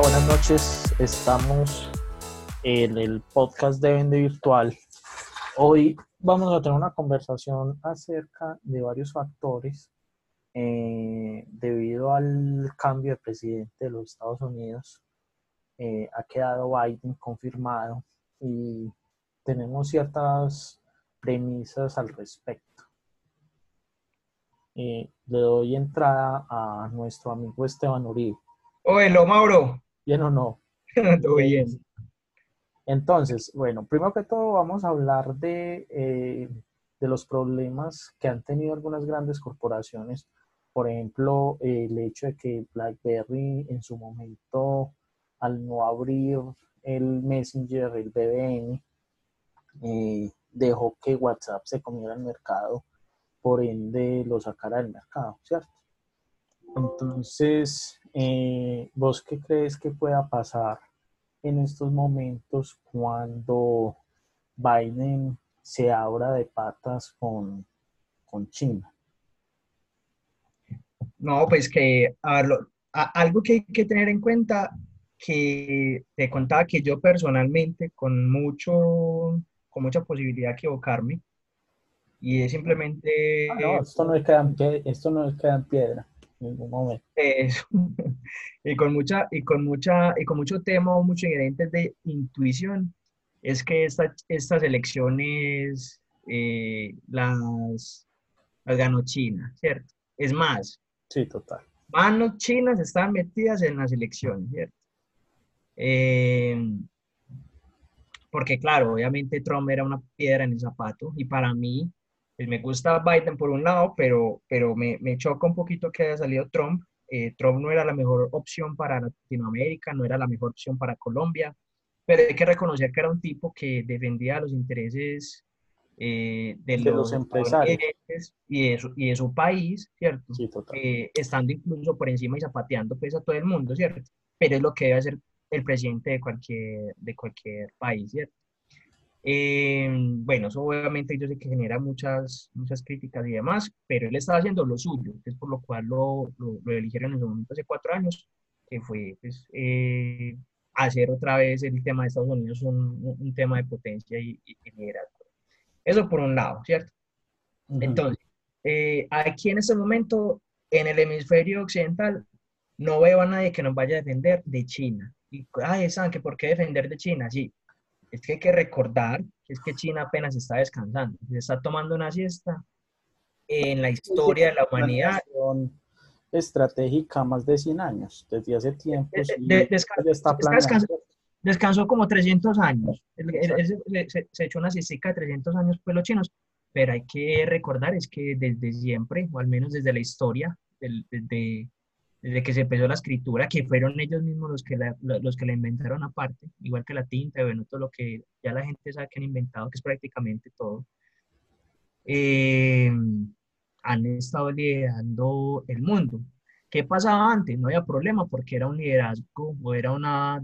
Buenas noches. Estamos en el podcast de Vende Virtual. Hoy vamos a tener una conversación acerca de varios factores eh, debido al cambio de presidente de los Estados Unidos. Eh, ha quedado Biden confirmado y tenemos ciertas premisas al respecto. Eh, le doy entrada a nuestro amigo Esteban Uribe. Hola, Mauro. ¿Bien o no? Todo bien. Entonces, bueno, primero que todo vamos a hablar de, eh, de los problemas que han tenido algunas grandes corporaciones. Por ejemplo, el hecho de que BlackBerry en su momento, al no abrir el Messenger, el BBN, eh, dejó que WhatsApp se comiera el mercado, por ende lo sacara del mercado, ¿cierto? Entonces, eh, ¿vos qué crees que pueda pasar en estos momentos cuando Biden se abra de patas con, con China? No, pues que algo que hay que tener en cuenta, que te contaba que yo personalmente, con, mucho, con mucha posibilidad de equivocarme, y es simplemente... Ah, no, esto no es que esto no es que en piedra ningún momento. y con mucha, y con mucha, y con mucho tema o mucho ingredientes de intuición, es que esta, estas elecciones eh, las, las ganó China, ¿cierto? Es más. Sí, total. Manos chinas están metidas en las elecciones, ¿cierto? Eh, porque claro, obviamente Trump era una piedra en el zapato y para mí pues, me gusta Biden por un lado, pero, pero me, me choca un poquito que haya salido Trump. Eh, Trump no era la mejor opción para Latinoamérica, no era la mejor opción para Colombia, pero hay que reconocer que era un tipo que defendía los intereses eh, de, los, empresarios y de, su, y de su país, ¿cierto? Sí, total. Eh, estando incluso por encima y zapateando pues a todo el mundo, ¿cierto? Pero es lo que debe hacer el presidente de cualquier, de cualquier país, ¿cierto? Eh, bueno, eso obviamente yo sé que genera muchas, muchas críticas y demás, pero él estaba haciendo lo suyo, que es por lo cual lo, lo, eligieron en su momento hace cuatro años, que fue pues, eh, hacer otra vez el tema de Estados Unidos un, un tema de potencia y, y, liderazgo. Eso por un lado, ¿cierto? Entonces, eh, aquí en este momento, en el hemisferio occidental, no veo a nadie que nos vaya a defender de China. Y, ay, ¿saben que por qué defender de China? Sí, es que hay que recordar que es que China apenas está descansando, se está tomando una siesta en la historia de la humanidad. Estratégica más de 100 años, desde hace tiempo. descansó, como 300 años. se, echó una siesta de 300 años pues los chinos, pero hay que recordar es que desde siempre, o al menos desde la historia, desde, desde que se empezó la escritura, que fueron ellos mismos los que la, los que la inventaron aparte, igual que la tinta, bueno, todo lo que ya la gente sabe que han inventado, que es prácticamente todo, eh, han estado liderando el mundo. ¿Qué pasaba antes? No había problema porque era un liderazgo o era una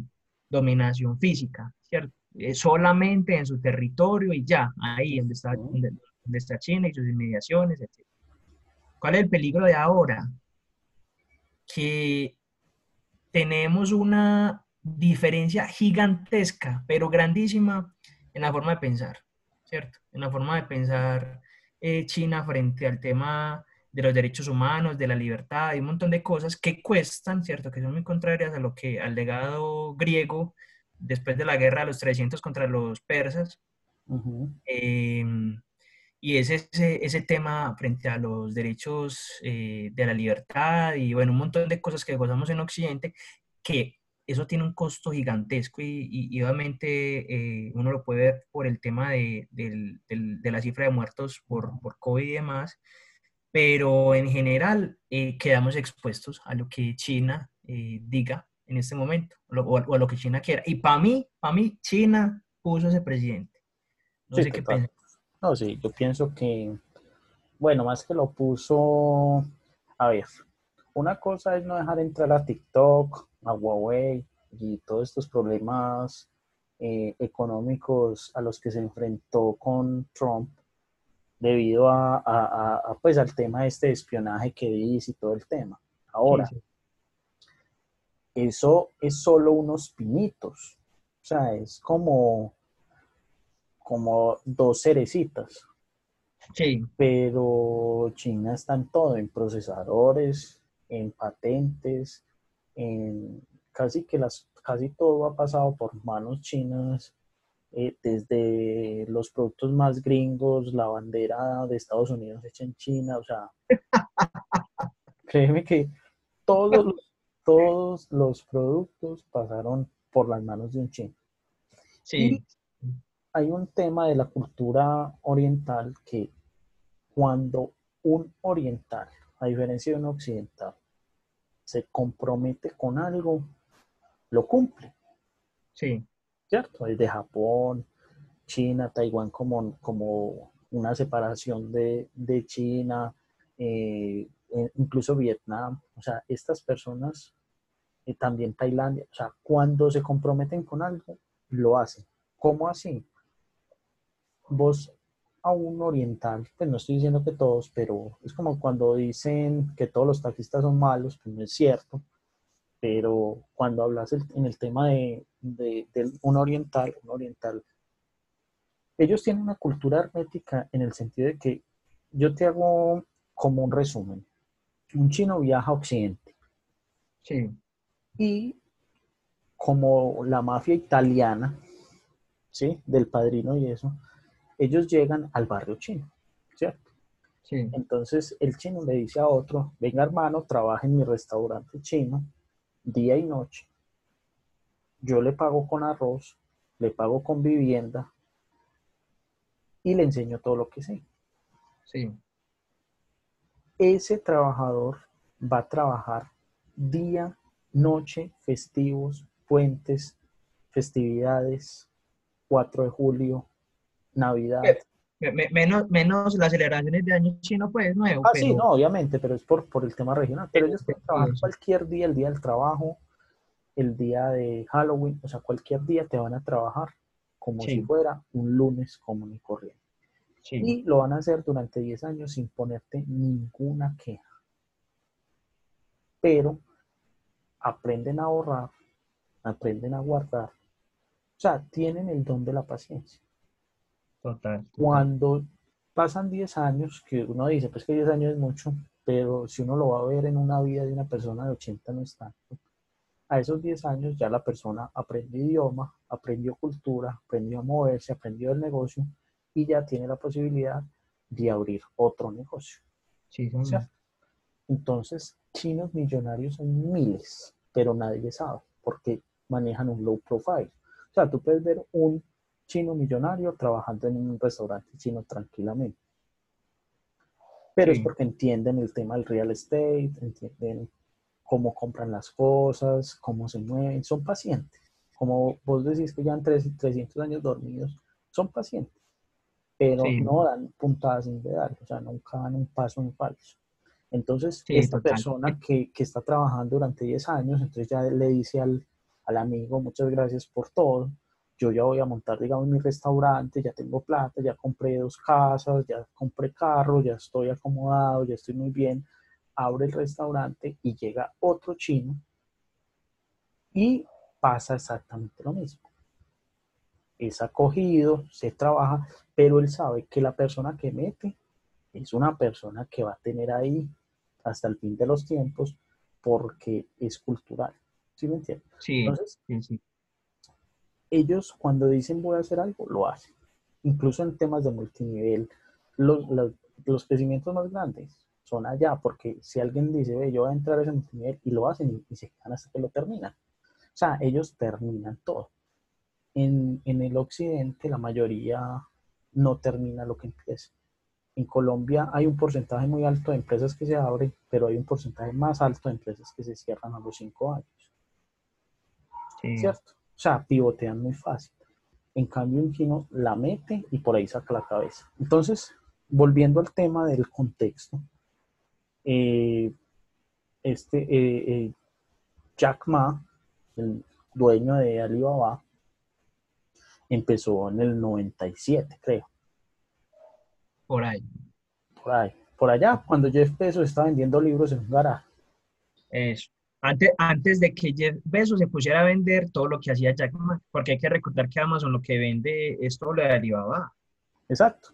dominación física, ¿cierto? Eh, solamente en su territorio y ya, ahí donde está, donde, donde está China y sus inmediaciones, etc. ¿Cuál es el peligro de ahora? Que tenemos una diferencia gigantesca, pero grandísima en la forma de pensar, ¿cierto? En la forma de pensar eh, China frente al tema de los derechos humanos, de la libertad y un montón de cosas que cuestan, ¿cierto? Que son muy contrarias a lo que al legado griego después de la guerra de los 300 contra los persas. Y es ese, ese tema frente a los derechos eh, de la libertad y bueno, un montón de cosas que gozamos en Occidente, que eso tiene un costo gigantesco y, y, obviamente eh, uno lo puede ver por el tema de, de, de, la cifra de muertos por, por, COVID y demás, pero en general eh, quedamos expuestos a lo que China diga en este momento o, a, lo que China quiera. Y para mí, para mí, China puso ese presidente. No sé qué piensas. No, sí, yo pienso que, bueno, más que lo puso, a ver, una cosa es no dejar entrar a TikTok, a Huawei y todos estos problemas eh, económicos a los que se enfrentó con Trump debido a, pues al tema este de espionaje que dice y todo el tema. Ahora, eso es solo unos pinitos. O sea, es como, como dos cerecitas. Sí. Pero China está en todo, en procesadores, en patentes, en casi que las, casi todo ha pasado por manos chinas, eh, desde los productos más gringos, la bandera de Estados Unidos hecha en China, o sea, créeme que todos los, todos los productos pasaron por las manos de un chino. Sí. Hay un tema de la cultura oriental que cuando un oriental, a diferencia de un occidental, se compromete con algo, lo cumple. Sí. ¿Cierto? El de Japón, China, Taiwán como, como una separación de, China, eh, incluso Vietnam. O sea, estas personas, y también Tailandia, o sea, cuando se comprometen con algo, lo hacen. ¿Cómo así? Vos a un oriental, pues no estoy diciendo que todos, pero es como cuando dicen que todos los taxistas son malos, pues no es cierto, pero cuando hablas en el tema de, un oriental, un oriental, ellos tienen una cultura hermética en el sentido de que yo te hago como un resumen. Un chino viaja a Occidente. Sí. Y como la mafia italiana, ¿sí? Del padrino y eso, ellos llegan al barrio chino, ¿cierto? Sí. Entonces el chino le dice a otro, venga hermano, trabaja en mi restaurante chino día y noche. Yo le pago con arroz, le pago con vivienda y le enseño todo lo que sé. Sí. Ese trabajador va a trabajar día, noche, festivos, puentes, festividades, 4 de julio, Navidad. Menos, menos las celebraciones de año chino, pues, nuevo. Ah, sí, no, obviamente, pero es por, por el tema regional. Pero ellos pueden trabajar cualquier día, el día del trabajo, el día de Halloween, o sea, cualquier día te van a trabajar como si fuera un lunes común y corriente. Y lo van a hacer durante 10 años sin ponerte ninguna queja. Pero aprenden a ahorrar, aprenden a guardar. O sea, tienen el don de la paciencia. Total, Cuando pasan 10 años, que uno dice, pues que 10 años es mucho, pero si uno lo va a ver en una vida de una persona de 80 no es tanto. A esos 10 años ya la persona aprendió idioma, aprendió cultura, aprendió a moverse, aprendió el negocio y ya tiene la posibilidad de abrir otro negocio. Sí, Entonces, chinos millonarios son miles, pero nadie sabe porque manejan un low profile. O sea, tú puedes ver un chino millonario trabajando en un restaurante chino tranquilamente. Pero es porque entienden el tema del real estate, entienden cómo compran las cosas, cómo se mueven, son pacientes. Como vos decís que ya han 300 años dormidos, son pacientes, pero no dan puntadas sin pedal, o sea, nunca dan un paso en falso. Entonces, esta persona que, que, está trabajando durante 10 años, entonces ya le dice al, al amigo, muchas gracias por todo, yo ya voy a montar, digamos, mi restaurante, ya tengo plata, ya compré dos casas, ya compré carro, ya estoy acomodado, ya estoy muy bien, abre el restaurante y llega otro chino y pasa exactamente lo mismo. Es acogido, se trabaja, pero él sabe que la persona que mete es una persona que va a tener ahí hasta el fin de los tiempos porque es cultural. ¿Sí me entiendes? Sí, Entonces, sí, sí ellos cuando dicen voy a hacer algo, lo hacen. Incluso en temas de multinivel, los, los, crecimientos más grandes son allá, porque si alguien dice, ve, yo voy a entrar a ese multinivel y lo hacen y, se quedan hasta que lo terminan. O sea, ellos terminan todo. En, en el occidente la mayoría no termina lo que empieza. En Colombia hay un porcentaje muy alto de empresas que se abren, pero hay un porcentaje más alto de empresas que se cierran a los cinco años. ¿Cierto? O sea, pivotean muy fácil. En cambio, un chino la mete y por ahí saca la cabeza. Entonces, volviendo al tema del contexto, eh, este eh, eh, Jack Ma, el dueño de Alibaba, empezó en el 97, creo. Por ahí. Por ahí. Por allá, cuando Jeff Bezos estaba vendiendo libros en un garaje. Eso. Antes, antes de que Jeff Bezos se pusiera a vender todo lo que hacía Jack Ma, porque hay que recordar que Amazon lo que vende es todo lo de Alibaba. Exacto.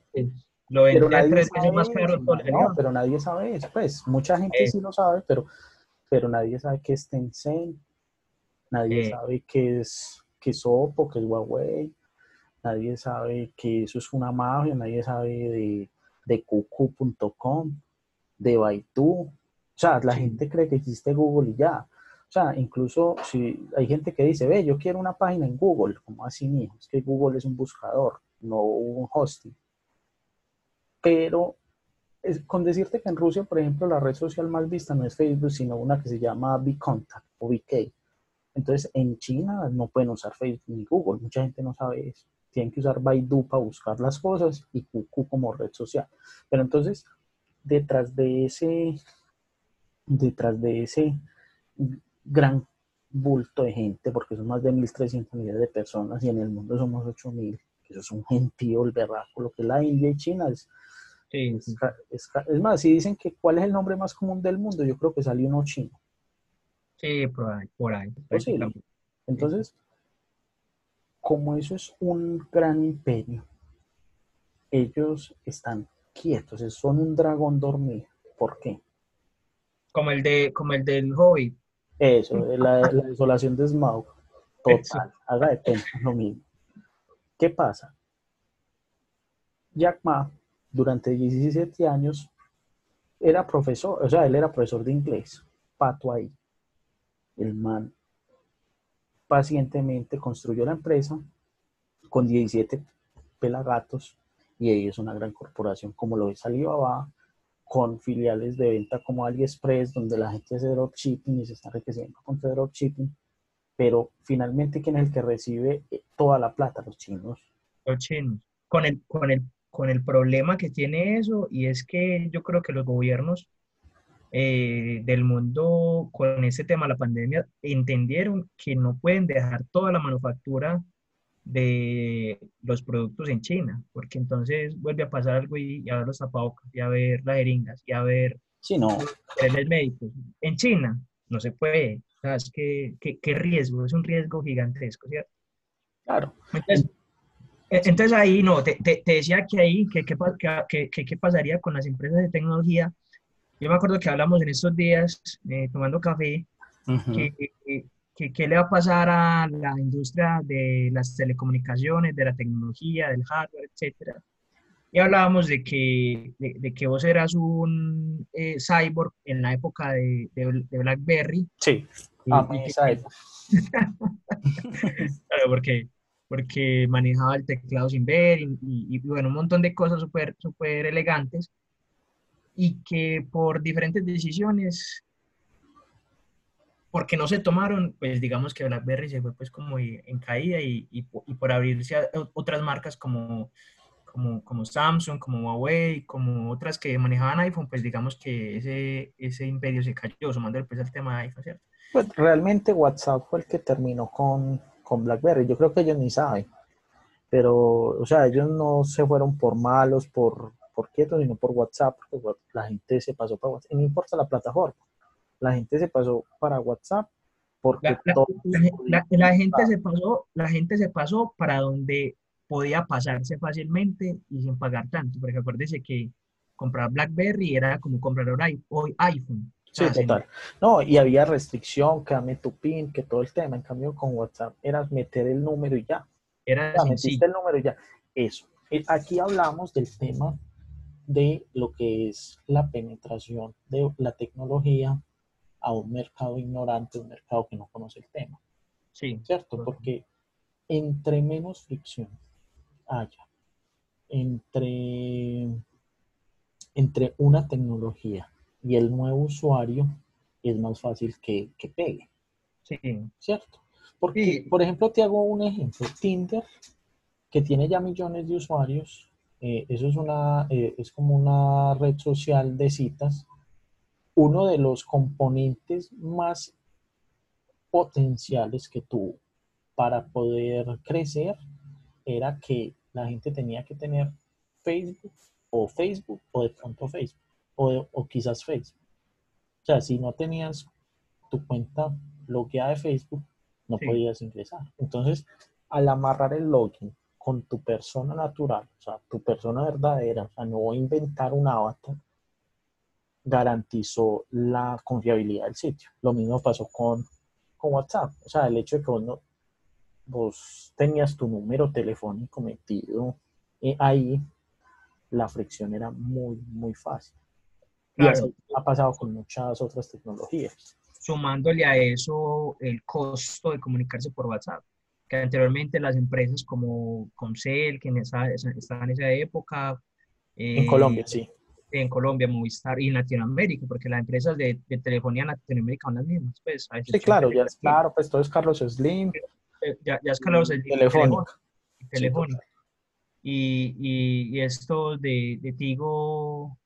Lo vende Pero nadie tres sabe veces más caro todo no, pero nadie sabe eso. Pues mucha gente Eh. sí lo sabe, pero, pero nadie sabe qué es Tencent, nadie Eh. sabe qué es, qué es Oppo, qué es Huawei, nadie sabe que eso es una mafia, nadie sabe de, de cucu.com, de Baidu. O sea, la gente cree que existe Google y ya. O sea, incluso si hay gente que dice, ve, yo quiero una página en Google, como así mismo, es que Google es un buscador, no un hosting. Pero es- con decirte que en Rusia, por ejemplo, la red social más vista no es Facebook, sino una que se llama Vcontact o VK. Entonces, en China no pueden usar Facebook ni Google, mucha gente no sabe eso. Tienen que usar Baidu para buscar las cosas y QQ como red social. Pero entonces, detrás de ese, detrás de ese gran bulto de gente, porque son más de 1.300 millones de personas y en el mundo somos 8.000, que eso es un gentío, el berraco, lo que es la India y China es Sí, es, más, si dicen que cuál es el nombre más común del mundo, yo creo que salió uno chino. sí, por ahí, por ahí. Entonces, como eso es un gran imperio, ellos están quietos, son un dragón dormido. ¿Por qué? Como el de, como el del Hobbit. Eso, la, la desolación de Smaug. Total, haga de cuenta lo mismo. ¿Qué pasa? Jack Ma, durante 17 años, era profesor, o sea, él era profesor de inglés, pato ahí. El man pacientemente construyó la empresa con 17 pelagatos y ahí es una gran corporación como lo es Alibaba, con filiales de venta como AliExpress, donde la gente hace dropshipping y se está enriqueciendo con dropshipping, pero finalmente, ¿quién es el que recibe eh, toda la plata? Los chinos. los chinos. Con el, con el, con el problema que tiene eso, y es que yo creo que los gobiernos eh, del mundo con este tema la pandemia entendieron que no pueden dejar toda la manufactura de los productos en China, porque entonces vuelve a pasar algo y, y a ver los tapabocas, y a ver las jeringas, y a ver Sí, no, trenes médicos. En China no se puede. O sea, es que, riesgo, es un riesgo gigantesco, ¿cierto? claro. Entonces, eh, entonces ahí no, te, te- te decía que ahí, que qué pasaría con las empresas de tecnología. Yo me acuerdo que hablamos en estos días, eh, tomando café, que, que- que qué le va a pasar a la industria de las telecomunicaciones, de la tecnología, del hardware, etcétera. Y hablábamos de que, de, de que vos eras un eh, cyborg en la época de, de- de BlackBerry. Sí, y- a y esa época. Claro, porque, porque manejaba el teclado sin ver y, y- y, bueno, un montón de cosas súper súper elegantes y que por diferentes decisiones, porque no se tomaron, pues digamos que BlackBerry se fue pues como en caída y, y po- y por abrirse a otras marcas como, como, como Samsung, como Huawei, como otras que manejaban iPhone, pues digamos que ese, ese imperio se cayó, sumando pues al tema de iPhone, ¿cierto? Pues realmente WhatsApp fue el que terminó con, con BlackBerry. Yo creo que ellos ni saben. Pero, o sea, ellos no se fueron por malos, por, por quietos, sino por WhatsApp, porque la gente se pasó para WhatsApp. Y no importa la plataforma. La gente se pasó para WhatsApp porque La, todos la- la- la gente se pasó, la gente se pasó para donde podía pasarse fácilmente y sin pagar tanto, porque acuérdese que comprar BlackBerry era como comprar ahora hoy iPhone. Sí, total. No, y había restricción, que dame tu PIN, que todo el tema. En cambio, con WhatsApp era meter el número y ya. era Ya, metiste el número y ya. Eso. Eh, Aquí hablamos del tema de lo que es la penetración de la tecnología a un mercado ignorante, un mercado que no conoce el tema, Sí, ¿cierto? Porque entre menos fricción haya entre, entre una tecnología y el nuevo usuario, es más fácil que, que pegue. sí, ¿cierto? Porque, Sí. por ejemplo, te hago un ejemplo. Tinder, que tiene ya millones de usuarios, eh, eso es, una, eh, es como una red social de citas. Uno de los componentes más potenciales que tuvo para poder crecer era que la gente tenía que tener Facebook o Facebook o de pronto Facebook o, o quizás Facebook. O sea, si no tenías tu cuenta logueada de Facebook, no podías ingresar. Entonces, al amarrar el login con tu persona natural, o sea, tu persona verdadera, o sea, no inventar un avatar, garantizó la confiabilidad del sitio. Lo mismo pasó con, con WhatsApp. O sea, el hecho de que vos, vos tenías tu número telefónico metido eh, ahí, la fricción era muy, muy fácil. Y así ha pasado con muchas otras tecnologías. Sumándole a eso el costo de comunicarse por WhatsApp, que anteriormente las empresas como Comcel, que en esa, estaban en esa época. en Colombia, eh, sí en Colombia, Movistar y en Latinoamérica, porque las empresas de, telefonía en Latinoamérica son las mismas. Pues, sí, claro, ya es, claro, pues todo es Carlos Slim. Eh, ya, ya es Carlos Slim. Telefónica. Telefónica. Y, y, y, estos de, de Tigo,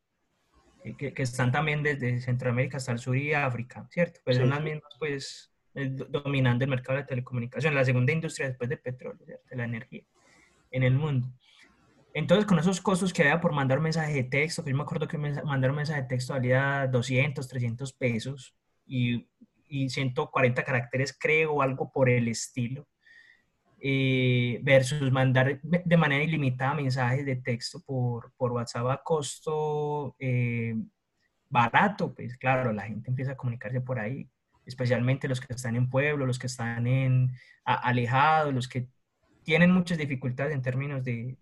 eh, que, que, están también desde Centroamérica hasta el sur y África, ¿cierto? Pues son las mismas, pues, dominando el mercado de telecomunicación, la segunda industria después del petróleo, ¿cierto? de la energía en el mundo. Entonces, con esos costos que había por mandar mensaje de texto, que yo me acuerdo que mandar un mensaje de texto valía 200, 300 pesos y, y 140 caracteres, creo, o algo por el estilo, eh, versus mandar de manera ilimitada mensajes de texto por, por WhatsApp a costo eh, barato, pues claro, la gente empieza a comunicarse por ahí, especialmente los que están en pueblo, los que están en, alejados, los que tienen muchas dificultades en términos de...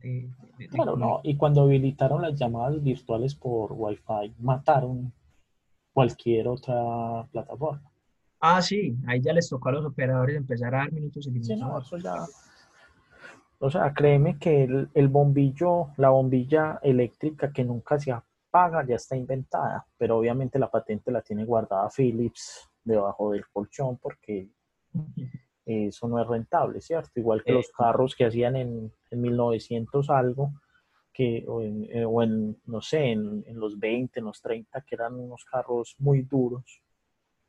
claro, no. Y cuando habilitaron las llamadas virtuales por Wi-Fi, mataron cualquier otra plataforma. Ah, sí, ahí ya les tocó a los operadores empezar a dar minutos y sí, no, eso ya... O sea, créeme que el, el, bombillo, la bombilla eléctrica que nunca se apaga ya está inventada, pero obviamente la patente la tiene guardada Philips debajo del colchón porque eso no es rentable, ¿cierto? Igual que los carros que hacían en, en 1900 algo, que, o, en, eh, o en no sé, en, en, los 20, en los 30, que eran unos carros muy duros,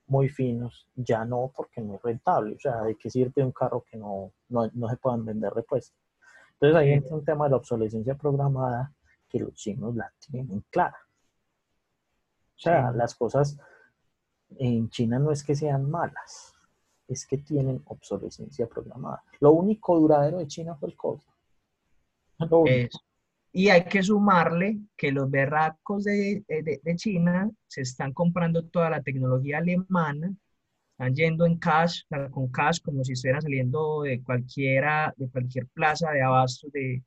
muy finos, ya no, porque no es rentable. O sea, ¿de qué sirve un carro que no, no, no se puedan vender repuestos? Entonces ahí entra un tema de la obsolescencia programada que los chinos la tienen clara. O sea, las cosas en China no es que sean malas, es que tienen obsolescencia programada. Lo único duradero de China fue el COVID. y hay que sumarle que los berracos de, de, China se están comprando toda la tecnología alemana, están yendo en cash, con cash, como si estuvieran saliendo de cualquiera, de cualquier plaza de abasto de,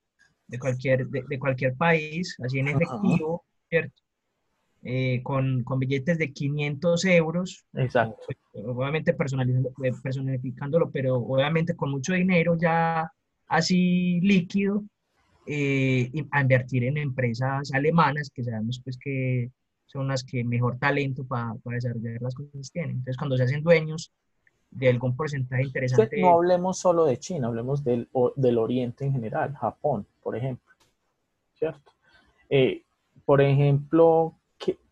de cualquier, de, cualquier país, así en efectivo, ¿cierto? Eh, con, con, billetes de 500 euros. Exacto. Obviamente eh, personificándolo, pero obviamente con mucho dinero ya así líquido, eh, a invertir en empresas alemanas que sabemos pues que son las que mejor talento para, para desarrollar las cosas tienen. Entonces cuando se hacen dueños de algún porcentaje interesante... No hablemos solo de China, hablemos del, del Oriente en general, Japón, por ejemplo, ¿cierto? por ejemplo,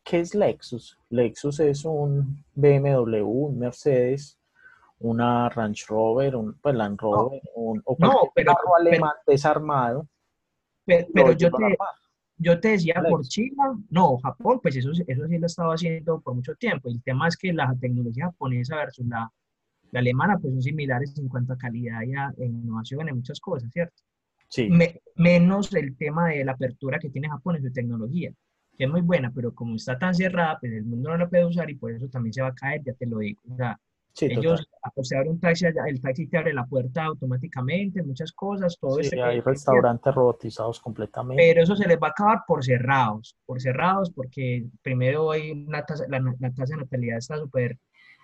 ¿Qué es Lexus? Lexus es un BMW, un Mercedes, una Range Rover, un pues, Land Rover, un, o no, pero, carro alemán desarmado. Pero, yo, te, yo te decía por China, no, Japón, pues eso, eso sí lo estaba haciendo por mucho tiempo. El tema es que la tecnología japonesa versus la, la alemana, pues son similares en cuanto a calidad y a, innovación en muchas cosas, ¿cierto? Sí. menos el tema de la apertura que tiene Japón en su tecnología que es muy buena, pero como está tan cerrada, pues el mundo no la puede usar y por eso también se va a caer, ya te lo digo. O sea, ellos, se abre un taxi, el taxi te abre la puerta automáticamente, muchas cosas, todo sí, hay restaurantes robotizados completamente. Pero eso se les va a acabar por cerrados, por cerrados, porque primero hay una tasa, la, la tasa de natalidad está súper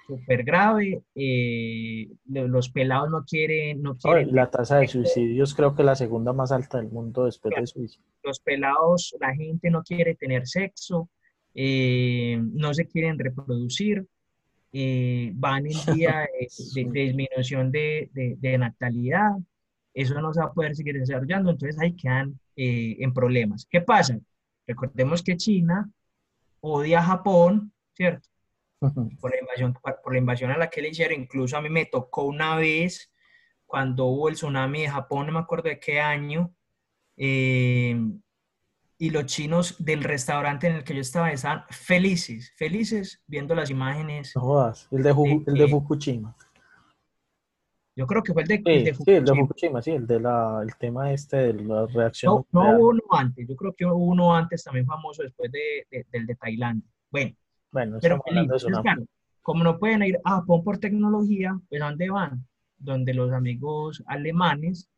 súper grave. Eh, los pelados no quieren, no quieren. La tasa de suicidios creo que es la segunda más alta del mundo después de Suiza. Los pelados, la gente no quiere tener sexo, eh, no se quieren reproducir, eh, van en día de, disminución de, de, natalidad. Eso no se va a poder seguir desarrollando, entonces ahí quedan en problemas. ¿Qué pasa? Recordemos que China odia a Japón, ¿cierto? Por la, invasión, por la invasión a la que le hicieron. Incluso a mí me tocó una vez cuando hubo el tsunami de Japón, no me acuerdo de qué año, eh, y los chinos del restaurante en el que yo estaba estaban felices, felices viendo las imágenes. No jodas, el de, Ju- el de Fukushima. Yo creo que fue el de, Sí, el de sí, el de Fukushima. Fukushima, sí, el de la, el tema este de la reacción No, no hubo uno antes, yo creo que hubo uno antes también famoso después de, de- del de Tailandia. Bueno, Bueno, pero claro, como no pueden ir a Japón por tecnología, pues ¿a dónde van? Donde los amigos alemanes,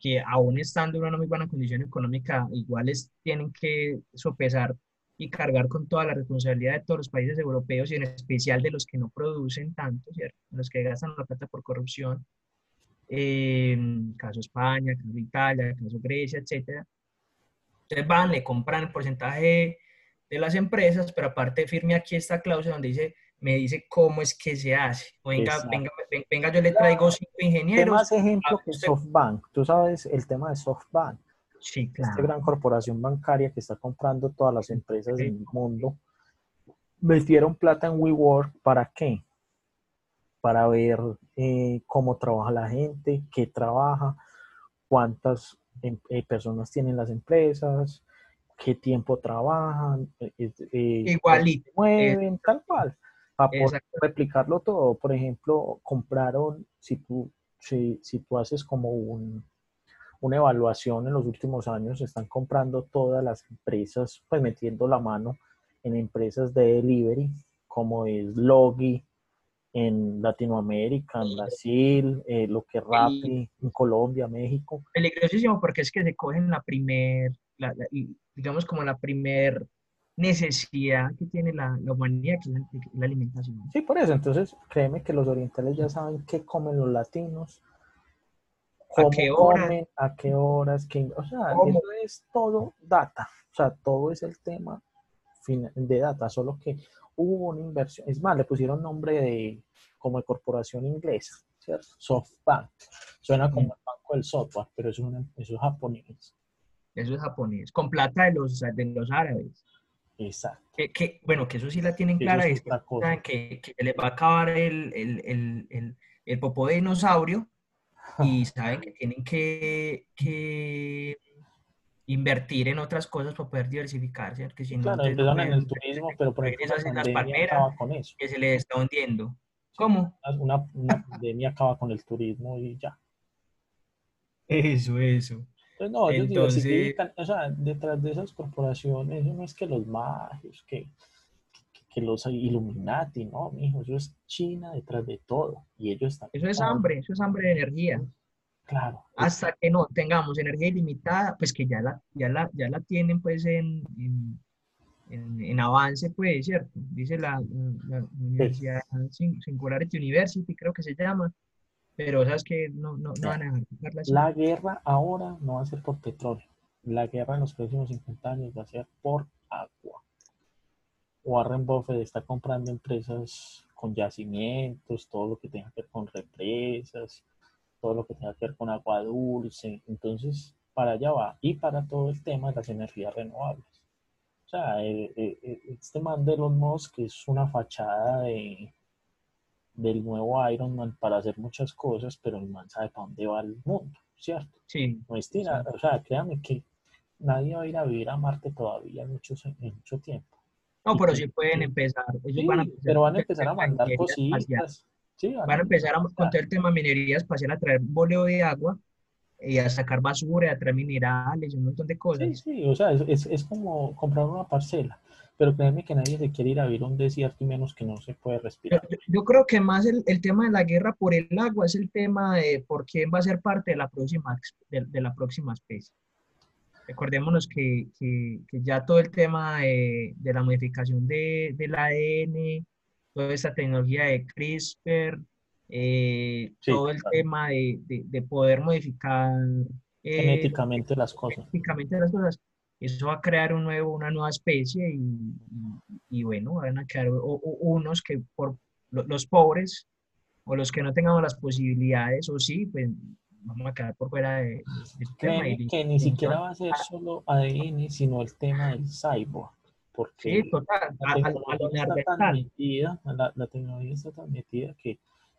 que aún estando en una muy buena condición económica, iguales tienen que sopesar y cargar con toda la responsabilidad de todos los países europeos y en especial de los que no producen tanto, ¿cierto? Los que gastan la plata por corrupción. Eh, caso España, caso Italia, caso Grecia, etcétera. Entonces van, le compran el porcentaje de las empresas, pero aparte firme aquí esta cláusula donde dice, me dice cómo es que se hace. Venga, venga, ven- venga, yo le traigo cinco ¿Qué ingenieros. más ejemplo que SoftBank? Tú sabes el tema de SoftBank. Sí, esta claro. gran corporación bancaria que está comprando todas las empresas Sí. del mundo, metieron plata en WeWork, ¿para qué? Para ver eh, cómo trabaja la gente, qué trabaja, cuántas em- eh, personas tienen las empresas, qué tiempo trabajan, eh, eh, Igualito, mueven, tal cual. Para poder replicarlo todo. Por ejemplo, compraron, si tú, si, si tú haces como un, una evaluación en los últimos años, están comprando todas las empresas, pues metiendo la mano en empresas de delivery, como es Logi en Latinoamérica, en Brasil, eh, lo que es Rappi en Colombia, México. Peligrosísimo porque es que se cogen la primer, la- la- digamos como la primer necesidad que tiene la, la humanidad, que es la, alimentación. Sí, por eso. Entonces, créeme que los orientales ya saben qué comen los latinos, cómo qué hora? comen, a qué horas, qué, o sea, ¿Cómo? eso es todo data. O sea, todo es el tema de data, solo que hubo una inversión. Es más, le pusieron nombre de como de corporación inglesa, ¿cierto? SoftBank. Suena como Mm. el banco del software, pero es, una- eso es japonés. Eso es japonés, con plata de los, de los árabes. Exacto. Que, que, bueno, que eso sí la tienen clara, es que, cosa. que, les va a acabar el, el, el, el, el popó de dinosaurio y saben que tienen que, que invertir en otras cosas para poder diversificarse, porque si no, Claro, no empezaron en pueden- el turismo, pero por ejemplo, esas la islas pandemia palmeras con eso. que se les está hundiendo. ¿Cómo? Una, una pandemia acaba con el turismo y ya. Eso, eso. Entonces, no, ellos Entonces- diversifican, o sea, detrás de esas corporaciones, eso no es que los magios, que, que, los Illuminati, no, mijo, eso es China detrás de todo. Y ellos están. Eso es hambre, eso es hambre de energía. Claro. Hasta que no tengamos energía ilimitada, pues que ya la, ya la, ya la tienen pues en, en, en- en avance, pues, ¿cierto? Dice la, Universidad Sin- Singularity University, creo que se llama, pero sabes que no, no, no van a dejar así. La guerra ahora no va a ser por petróleo. La guerra en los próximos 50 años va a ser por agua. Warren Buffett está comprando empresas con yacimientos, todo lo que tenga que ver con represas, todo lo que tenga que ver con agua dulce. Entonces, para allá va. Y para todo el tema de las energías renovables. O sea, eh, eh, eh, este man de Elon Musk es una fachada de, del nuevo Iron Man para hacer muchas cosas, pero el man sabe para dónde va el mundo, ¿cierto? Sí, No es tira- o sea, créame que nadie va a ir a vivir a Marte todavía en mucho, en mucho tiempo. no, pero sí pueden empezar. Ellos Sí, van a empezar pero van a empezar a mandar cositas. Sí, Van a empezar a, con todo el tema de minería espacial a traer boleo de agua y a sacar basura, a traer minerales y un montón de cosas. Sí, sí, o sea, es, es, es como comprar una parcela, pero créeme que nadie se quiere ir a vivir a un desierto y menos que no se puede respirar. yo- yo creo que más el, el tema de la guerra por el agua es el tema de por quién va a ser parte de la próxima, de, de la próxima especie. Recordémonos que, que- que ya todo el tema de, de la modificación de, del ADN, toda esta tecnología de CRISPR, eh, Sí, todo el claro. tema de, de- de poder modificar eh, Genéticamente las cosas. genéticamente las cosas, eso va a crear un nuevo, una nueva especie y, y- y bueno, van a quedar o- o- unos que por lo- los pobres o los que no tengamos las posibilidades o sí, pues vamos a quedar por fuera de, del tema. Créeme y- que ni siquiera va a ser solo ADN, sino el tema del cyborg, porque Sí, total, la a, a- a tecnología está tan metida, la, la tecnología está tan metida que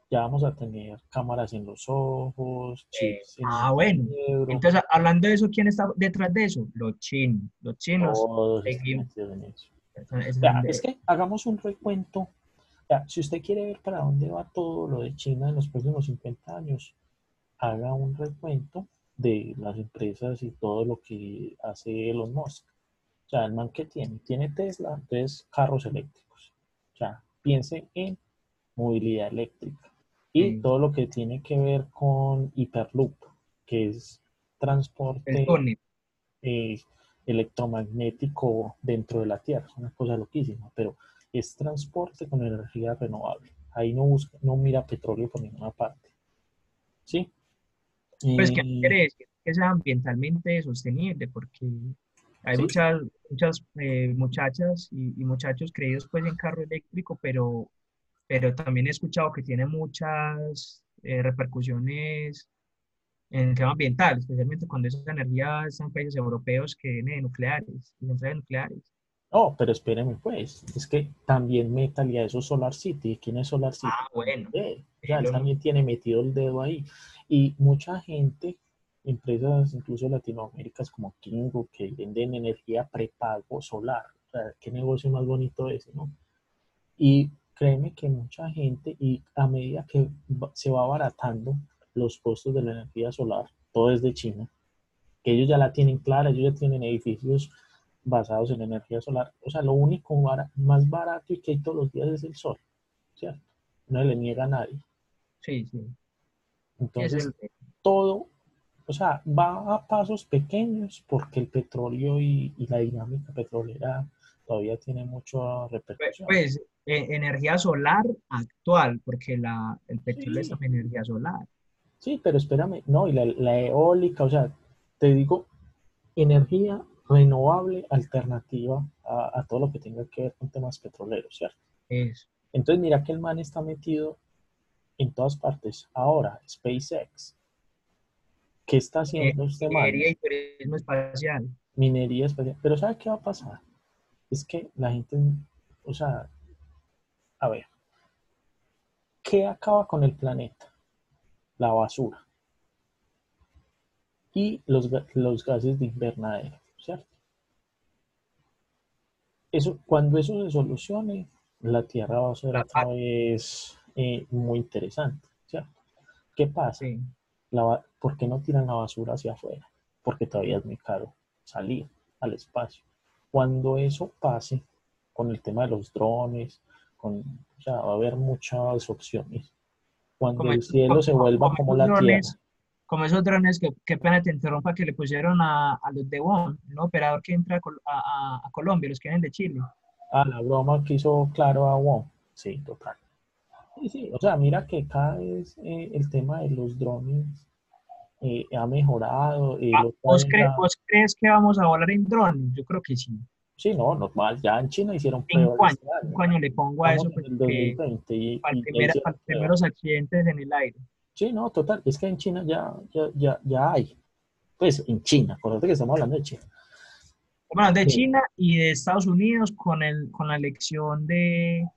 ya vamos a tener cámaras en los ojos, Eh, chips en ah, el bueno. cerebro, Entonces, hablando de eso, ¿quién está detrás de eso? Los chinos. Los chinos. todos están en eso. es que hagamos un recuento. Si usted quiere ver para dónde va todo lo de China en los próximos 50 años, haga un recuento de las empresas y todo lo que hace Elon Musk. O sea, el man que tiene, tiene Tesla, entonces carros eléctricos. O sea, piense en movilidad eléctrica y Mm. todo lo que tiene que ver con Hyperloop, que es transporte eh, electromagnético dentro de la Tierra. Es una cosa loquísima, pero es transporte con energía renovable. Ahí no busca, no mira petróleo por ninguna parte. ¿Sí? Pues que Eh, quiere decir que sea ambientalmente sostenible, porque hay Sí. muchas, muchas eh, muchachas y, y muchachos creídos pues en carro eléctrico, pero, pero también he escuchado que tiene muchas eh, repercusiones en el tema ambiental, especialmente cuando esa energía está en países europeos que viene de nucleares, de centrales nucleares. No, pero espéreme pues, es que también métale a eso Solar City. ¿Quién es Solar City? Ah, bueno. Eh, sea, él también tiene metido el dedo ahí. Y mucha gente, empresas incluso de Latinoamérica como Kingo, que venden energía prepago solar. O sea, qué negocio más bonito ese, ¿no? Y créeme que mucha gente, y a medida que se va abaratando los costos de la energía solar, todo es de China, que ellos ya la tienen clara, ellos ya tienen edificios basados en energía solar. O sea, lo único más barato y que hay todos los días es el sol, ¿cierto? No le niega a nadie. Sí, sí. Entonces, el- todo, o sea, va a pasos pequeños porque el petróleo y, y la dinámica petrolera todavía tiene mucha Pues, repercusión. pues, eh, energía solar actual, porque la, el petróleo es también energía solar. Sí, pero espérame, no, y la, la eólica, o sea, te digo, energía renovable alternativa a, a todo lo que tenga que ver con temas petroleros, ¿cierto? Eso. Entonces, mira que el man está metido en todas partes. Ahora, SpaceX. ¿Qué está haciendo este man? Minería y turismo espacial. Minería espacial. Pero ¿sabe qué va a pasar? Es que la gente, o sea, a ver, ¿qué acaba con el planeta? La basura. Y los, los gases de invernadero, ¿cierto? Eso, cuando eso se solucione, la Tierra va a ser otra vez eh, muy interesante, ¿cierto? ¿Qué pasa? Sí. La ¿por qué no tiran la basura hacia afuera? Porque todavía es muy caro salir al espacio. Cuando eso pase, con el tema de los drones, con, o sea, va a haber muchas opciones. Cuando Como el cielo se vuelva como la drones, Tierra. Como esos drones que, qué pena te interrumpa, que le pusieron a, a los de WOM, un operador que entra a, a- a- Colombia, los que vienen de Chile. Ah, la broma que hizo claro a Wong. Sí, total. Sí, sí, o sea, mira que cada vez eh, el tema de los drones eh, ha mejorado. eh, Ah, ¿Vos, cre- crees que vamos a volar en drones? Yo creo que sí. Sí, no, normal. Ya en China hicieron pruebas este año. le pongo a eso, Estamos en pues, el que 2020 y, para, el y ya primera- hicieron para los primeros accidentes en el aire. Sí, no, total. Es que en China ya, ya, ya, ya hay. Pues en China, acuérdate que estamos hablando de China. Bueno, de Sí. China y de Estados Unidos con, el, con la elección de,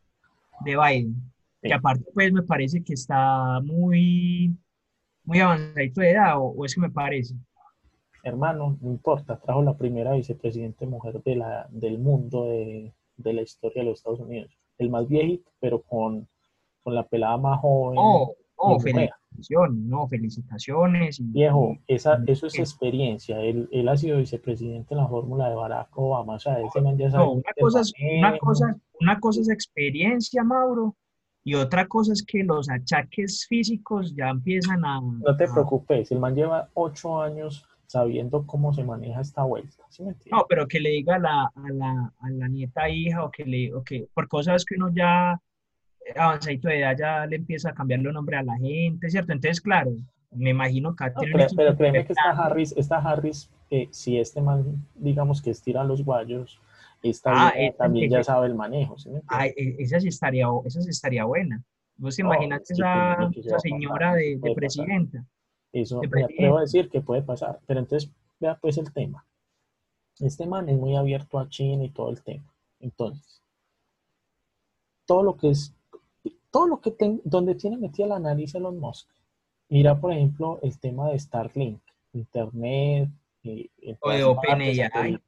de Biden. Sí. Que aparte, pues me parece que está muy, muy avanzadito de edad, o, o es que me parece. Hermano, no importa, trajo la primera vicepresidente mujer de la, del mundo de, de la historia de los Estados Unidos. El más viejito, pero con, con la pelada más joven. Oh, oh, felicitaciones, no, felicitaciones. Viejo, esa, eso es experiencia. Él, él ha sido vicepresidente en la fórmula de Barack Obama. O sea, ese man ya sabe No, una cosa, es, una, cosa, una cosa es experiencia, Mauro, y otra cosa es que los achaques físicos ya empiezan a... No te preocupes, el man lleva ocho años sabiendo cómo se maneja esta vuelta. ¿Sí me? No, pero que le diga a la, a la, a la nieta hija o que le, o que por cosas que uno ya avanzadito de edad ya le empieza a cambiar los nombres a la gente, ¿cierto? Entonces, claro, me imagino que No, pero, pero créeme que esta preparado. Harris, esta Harris eh, si este man, digamos que estira los guayos, esta Ah, también ya sabe el manejo. ¿sí e- esa sí estaría, esa sí estaría buena. ¿Vos No, imaginas es que esa, esa señora de, de pasar. presidenta? Eso de me atrevo a decir que puede pasar. Pero entonces, vea pues el tema. Este man es muy abierto a China y todo el tema. Entonces, todo lo que es todo lo que ten, donde tiene metida la nariz Elon Musk. Mira, por ejemplo, el tema de Starlink, Internet, eh, o de OpenAI.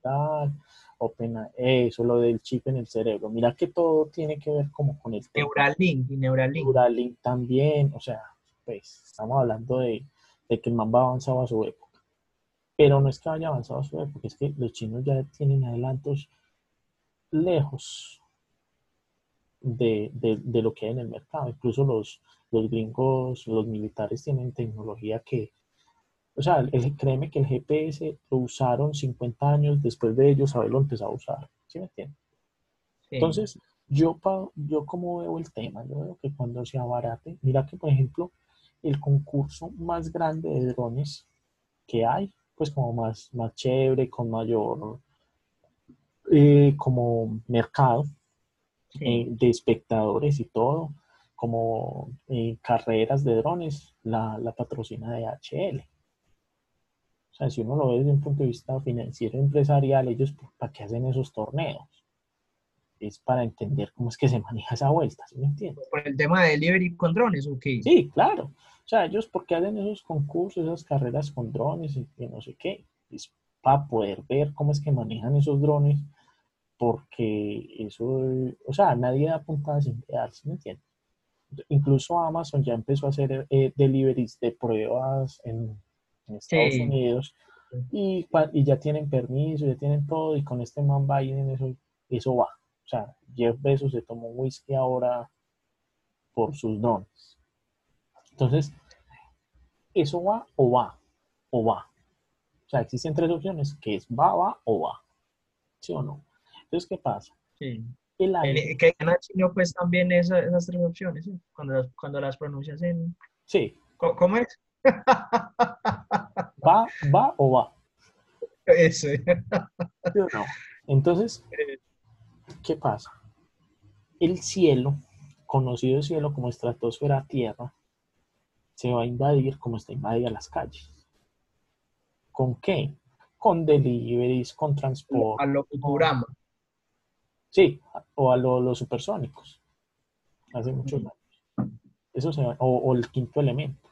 OpenAI, eso, lo del chip en el cerebro. Mira que todo tiene que ver como con el Neuralink y Neuralink. Neuralink también, o sea, pues estamos hablando de, de que el man va avanzado a su época. Pero no es que vaya avanzado a su época, es que los chinos ya tienen adelantos lejos de, lo que hay en el mercado. Incluso los, los gringos, los militares tienen tecnología que, o sea, créeme que el GPS lo usaron 50 años después de ellos haberlo empezado a usar. ¿Sí me entiendes? Entonces, yo, yo como veo el tema, yo veo que cuando se abarate, mira que por ejemplo, el concurso más grande de drones que hay, pues como más, más chévere, con mayor eh, como mercado eh, de espectadores y todo, como eh, carreras de drones, la, la patrocina de HL. O sea, si uno lo ve desde un punto de vista financiero empresarial, ellos, pues, ¿para qué hacen esos torneos? Es para entender cómo es que se maneja esa vuelta, ¿sí me entiendes? ¿Por el tema de delivery con drones o qué? Sí, claro. O sea, ellos, ¿por qué hacen esos concursos, esas carreras con drones y no sé qué? Es para poder ver cómo es que manejan esos drones, porque eso, o sea, nadie da puntadas sin ideal, ¿sí me entiendes? Incluso Amazon ya empezó a hacer eh, deliveries de pruebas en en Estados Unidos y, y, ya tienen permiso, ya tienen todo y con este man Biden eso, eso va. O sea, Jeff Bezos se tomó whisky ahora por sus dones. Entonces, ¿eso va o va? O va. O sea, existen tres opciones, que es va, va o va. ¿Sí o no? Entonces, ¿qué pasa? Sí. El aire, que gana chino, pues también esas, esas tres opciones, cuando, las, cuando las pronuncias en... Sí. ¿Cómo, es? ¿Va, va o va? Eso. no? Entonces, ¿qué pasa? El cielo, conocido cielo como estratosfera Tierra, se va a invadir como está invadida las calles. ¿Con qué? Con deliveries, con transporte. A lo Futurama. Sí, o a los supersónicos. Hace muchos años. Eso se va, o el quinto elemento.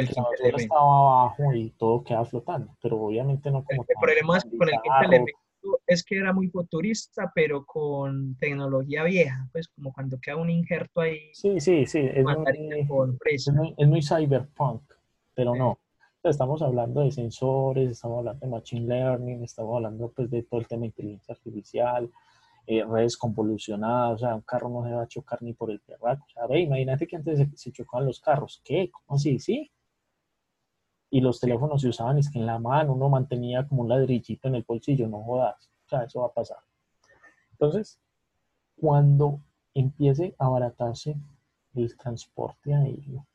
Sí, que la basura estaba abajo y todo queda flotando, pero obviamente no como... El problema es con el quinto elemento es que era muy futurista, pero con tecnología vieja, pues como cuando queda un injerto ahí. Sí, sí, sí, es muy, es muy, cyberpunk, pero no. Estamos hablando de sensores, estamos hablando de machine learning, estamos hablando pues de todo el tema de inteligencia artificial, eh, redes convolucionadas, o sea, un carro no se va a chocar ni por el perraco. O sea, ve, imagínate que antes se, se chocaban los carros. ¿Qué? ¿Cómo así? ¿Sí? Y los teléfonos se usaban es que en la mano uno mantenía como un ladrillito en el bolsillo, no jodas. O sea, eso va a pasar. Entonces, cuando empiece a abaratarse el transporte aéreo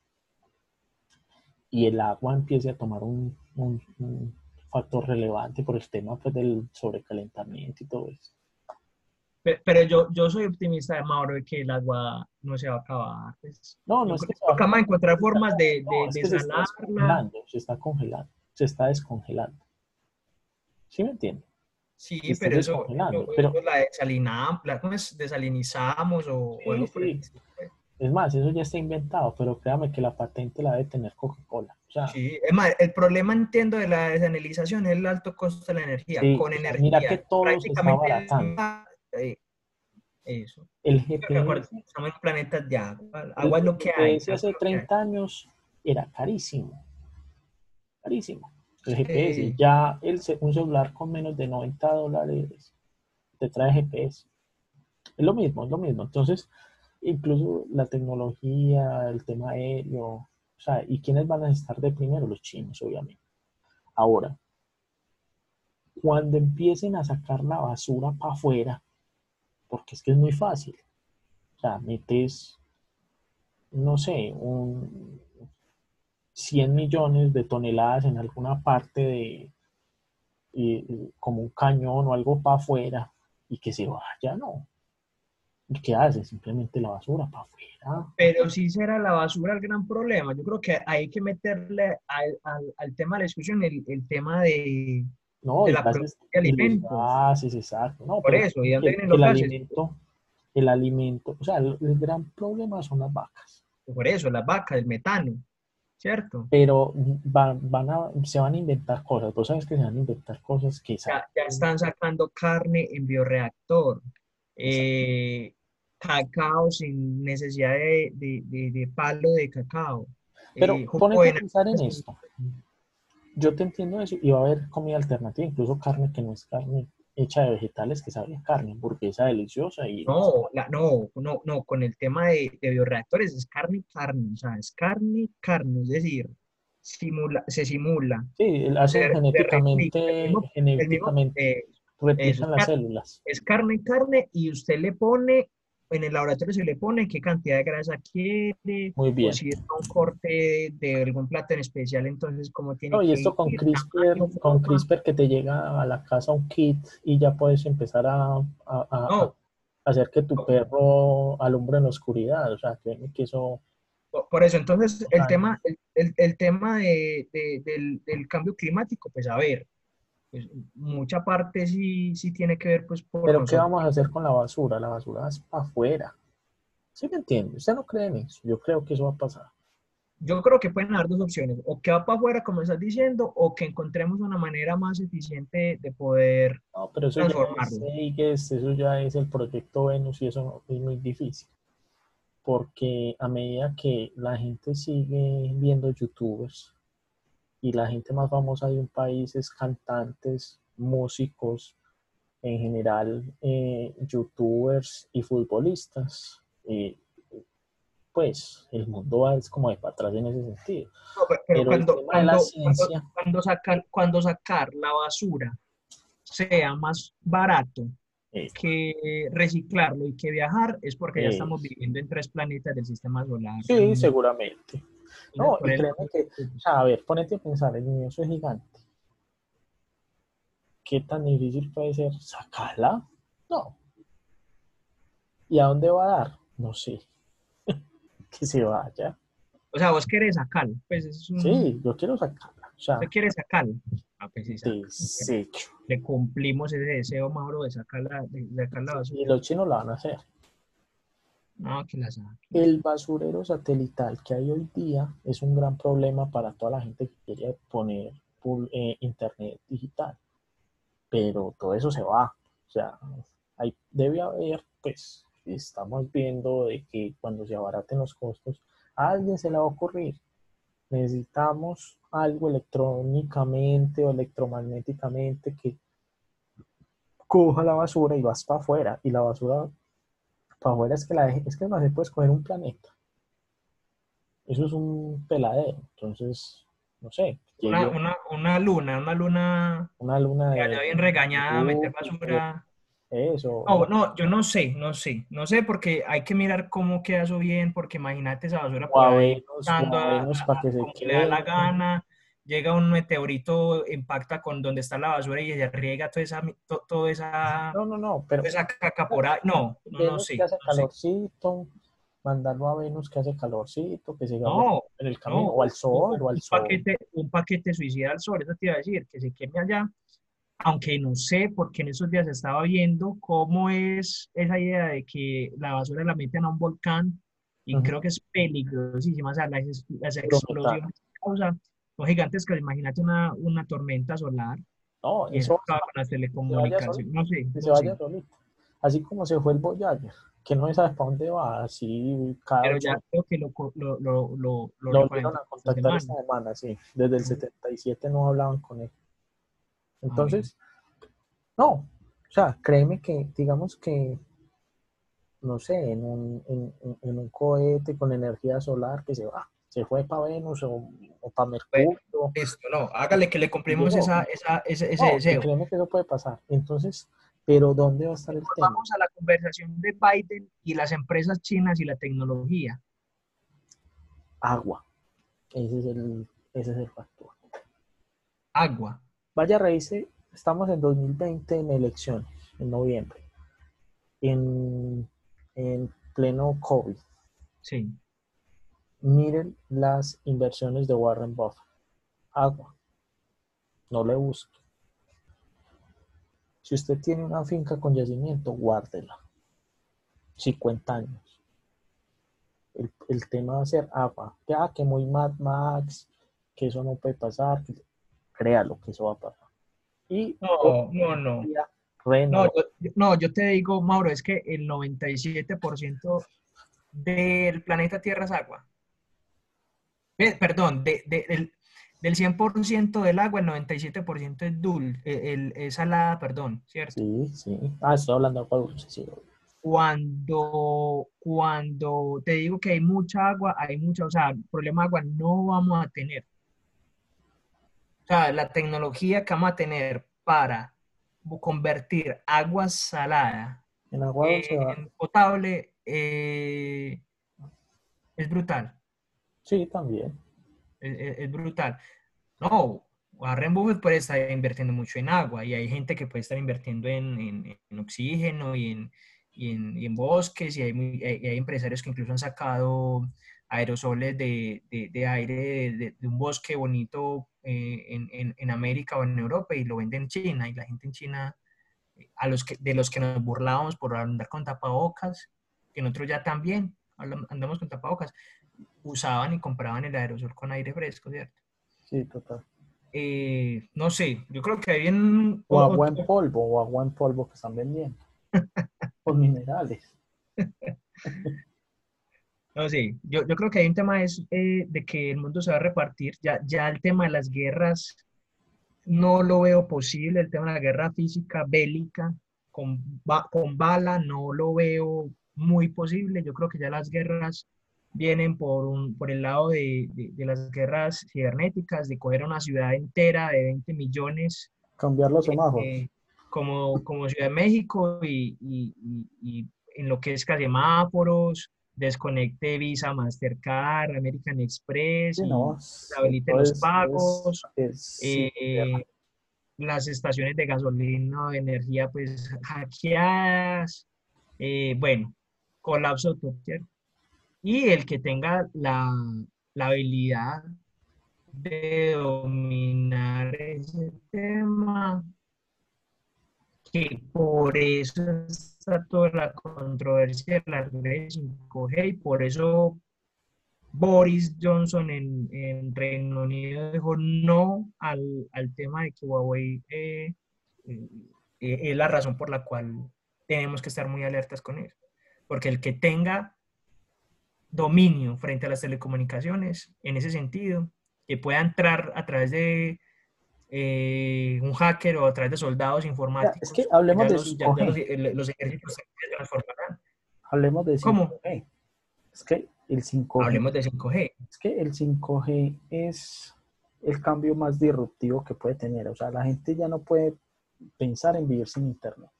y el agua empiece a tomar un, un factor relevante por el tema pues, del sobrecalentamiento y todo eso, pero yo, yo soy optimista, Mauro, de que el agua no se va a acabar. Pues. no, no es que se va a encontrar formas de, de, se, está se está congelando, se está descongelando. ¿Sí me entiendes? Sí, pero eso, pero, la desalinamos, la, desalinizamos o, Es más, eso ya está inventado, pero créame que la patente la debe tener Coca-Cola. sí, es más, el problema entiendo de la desalinización es el alto costo de la energía. Con energía, mira que todo se está eso. El GPS. Somos planetas de agua. Agua es lo que hay. hace 30 años era carísimo. Carísimo. El GPS. Ya el, un celular con menos de 90 dólares te trae GPS. Es lo mismo, es lo mismo. Entonces, incluso la tecnología, el tema aéreo, o sea, ¿y quiénes van a estar de primero? Los chinos, obviamente. Ahora, cuando empiecen a sacar la basura para afuera, porque es que es muy fácil. O sea, metes, no sé, un 100 millones de toneladas en alguna parte de, como un cañón o algo para afuera y que se vaya, ¿no? ¿Y qué hace? Simplemente la basura para afuera. Pero sí será la basura el gran problema. Yo creo que hay que meterle al, tema de la discusión el, tema de, no, de la producción de alimentos. Ah, sí, sí, exacto. No, Por eso, ¿y dónde vienen los el alimento, el alimento, o sea, el, el gran problema son las vacas. Por eso, las vacas, el metano, ¿cierto? Pero van, van a, se van a inventar cosas. Vos sabes que se van a inventar cosas que Ya, ya están sacando carne en bioreactor, eh, cacao sin necesidad de, de- de- de palo de cacao. Pero eh, ponete a pensar en esto. Yo te entiendo eso y va a haber comida alternativa, incluso carne que no es carne hecha de vegetales, que sabe a carne, hamburguesa deliciosa y No, la- no, no, no, con el tema de, de bioreactores es carne, carne, o sea, es carne, carne, es decir, simula, se simula. sí, el- hacen se genéticamente, replica, el mismo- mismo, eh, las células. es carne, carne, y usted le pone, en el laboratorio se le pone qué cantidad de grasa quiere, Muy bien. o si es un corte de algún plato en especial, entonces cómo tiene No, y que esto con ir, CRISPR, con forma. CRISPR que te llega a la casa un kit y ya puedes empezar a, a- a- No. a hacer que tu No. perro alumbre en la oscuridad. O sea, créeme que eso, Por por eso, entonces, el Ay. tema, el, el- el tema de- de- del, del cambio climático, pues a ver, pues, mucha parte sí, sí tiene que ver pues por pero ¿qué vamos a hacer con la basura? La basura es para afuera. ¿Sí me entiende? Usted no cree en eso. Yo creo que eso va a pasar. Yo creo que pueden haber dos opciones, o que va para afuera, como estás diciendo, o que encontremos una manera más eficiente de poder, No, pero eso ya, es, Transformarlo. Seyges, eso ya es el proyecto Venus y eso no- es muy difícil. Porque a medida que la gente sigue viendo youtubers y la gente más famosa de un país es cantantes, músicos, en general eh, youtubers y futbolistas, eh, pues el mundo va es como de para atrás en ese sentido. No, pero, pero Pero el cuando, tema de la cuando, ciencia- cuando, cuando sacar, cuando sacar la basura sea más barato Eh, que reciclarlo y que viajar, es porque ya estamos viviendo en tres planetas del sistema solar. sí, seguramente. No, y créeme que, o sea, a ver, ponete a pensar, el universo es gigante. ¿Qué tan difícil puede ser sacarla? No. ¿Y a dónde va a dar? No sé. que se vaya. O sea, vos querés sacarlo, pues es un, Sí, yo quiero sacarla. O sea, usted quiere sacarlo. Ah, pues sí, desecho. le cumplimos ese deseo, Mauro, de sacar la, de, de sacar la basura. Y los chinos la van a hacer. El basurero satelital que hay hoy día es un gran problema para toda la gente que quiere poner eh, internet digital. Pero todo eso se va. O sea, hay, debe haber, pues, estamos viendo de que cuando se abaraten los costos, a alguien se le va a ocurrir. Necesitamos algo electrónicamente o electromagnéticamente que coja la basura y vas para afuera. Y la basura para afuera es que la deje- es que no se puede escoger un planeta. Eso es un peladero. Entonces, no sé, Una, una, una luna, una luna una luna de bien regañada, meter basura. Eso. No, no, yo no sé, no sé, no sé porque hay que mirar cómo queda eso bien, porque imagínate esa basura por ahí para que se como le da la quede. gana, llega un meteorito, impacta con donde está la basura y se riega toda esa, to- toda esa, No, no, no, pero toda esa caca por ahí. No, no, no sé. que hace no calorcito, mandarlo a Venus que hace calorcito, que se No, en el camino, no, o al sol, o al un sol. paquete, un paquete suicida al sol, eso te iba a decir, que se queme allá, aunque no sé, porque en esos días estaba viendo cómo es esa idea de que la basura la meten a un volcán y Ujú. creo que es peligrosísima, o sea, las, las explosiones que causan son gigantescas, imagínate una, una tormenta solar No, y eso eso acaba con las telecomunicaciones, no sé, que se vaya sé, solito. Así como se fue el Voyager, que no sabe para dónde va, así cada pero ya creo que lo, lo, lo, lo, lo Lo volvieron a contactar esta semana, sí. Desde el Ujú. 77 no hablaban con él. Entonces, no, o sea, créeme que, digamos que, no sé, en un, en, en- en un cohete con energía solar que se va, se fue para Venus o, para Mercurio. Listo, no, hágale que le cumplimos Llegó. esa, esa, ese, ese No, deseo. créeme que eso puede pasar. Entonces, pero ¿dónde va a estar el tema? Vamos a la conversación de Biden y las empresas chinas y la tecnología. Agua. Ese es el, ese es el factor. Agua. Vaya, revise, estamos en 2020 en elecciones, en noviembre, en, en pleno COVID. Sí. Miren las inversiones de Warren Buffett. Agua. No le busque. Si usted tiene una finca con yacimiento, guárdela. 50 años. El, tema va a ser agua. Ya que muy Mad Max, que eso no puede pasar, créalo que eso va a pasar. Y no, no, no. No yo, no, yo te digo, Mauro, es que el 97% del planeta Tierra es agua. Perdón, de, del, del 100% del agua, el 97% es dulce, el, es salada, perdón, ¿cierto? Sí, sí. Ah, estoy hablando de agua dulce, sí. Cuando, cuando te digo que hay mucha agua, hay mucha, o sea, problema de agua no vamos a tener. O sea, la tecnología que vamos a tener para convertir agua salada en agua potable eh, es brutal. Sí, también. Es, brutal. No, Warren Buffett puede estar invirtiendo mucho en agua y hay gente que puede estar invirtiendo en, oxígeno y en, y en, bosques y hay, hay, empresarios que incluso han sacado aerosoles de, aire de, un bosque bonito eh, en, América o en Europa y lo venden en China y la gente en China, a los que, de los que nos burlábamos por andar con tapabocas, que nosotros ya también andamos con tapabocas, usaban y compraban el aerosol con aire fresco, ¿cierto? Sí, total. Eh, no sé, yo creo que hay un... O agua en polvo, o agua en polvo que están vendiendo. con minerales. No, sí, yo, yo, creo que hay un tema es, eh, de que el mundo se va a repartir. Ya, ya el tema de las guerras no lo veo posible, el tema de la guerra física, bélica, con, con bala, no lo veo muy posible. Yo creo que ya las guerras vienen por, un, por el lado de, de, las guerras cibernéticas, de coger una ciudad entera de 20 millones. Cambiar los semáforos. Eh, como, como Ciudad de México y, y, y, en lo que es que semáforos, desconecte Visa, Mastercard, American Express, habilite los pagos, eh, las estaciones de gasolina de energía pues hackeadas, eh, bueno, colapso total. Y el que tenga la, la habilidad de dominar ese tema, que por eso está toda la controversia de las redes 5G y por eso Boris Johnson en, Reino Unido dijo no al, al tema de que Huawei eh, eh, es la razón por la cual tenemos que estar muy alertas con él. Porque el que tenga dominio frente a las telecomunicaciones, en ese sentido, que pueda entrar a través de eh, un hacker o a través de soldados informáticos. Es que hablemos de 5G. Los, ejércitos se transformarán. Hablemos de 5G. ¿Cómo? Es que el 5G. Hablemos de 5G. Es que el 5G es el cambio más disruptivo que puede tener. O sea, la gente ya no puede pensar en vivir sin Internet.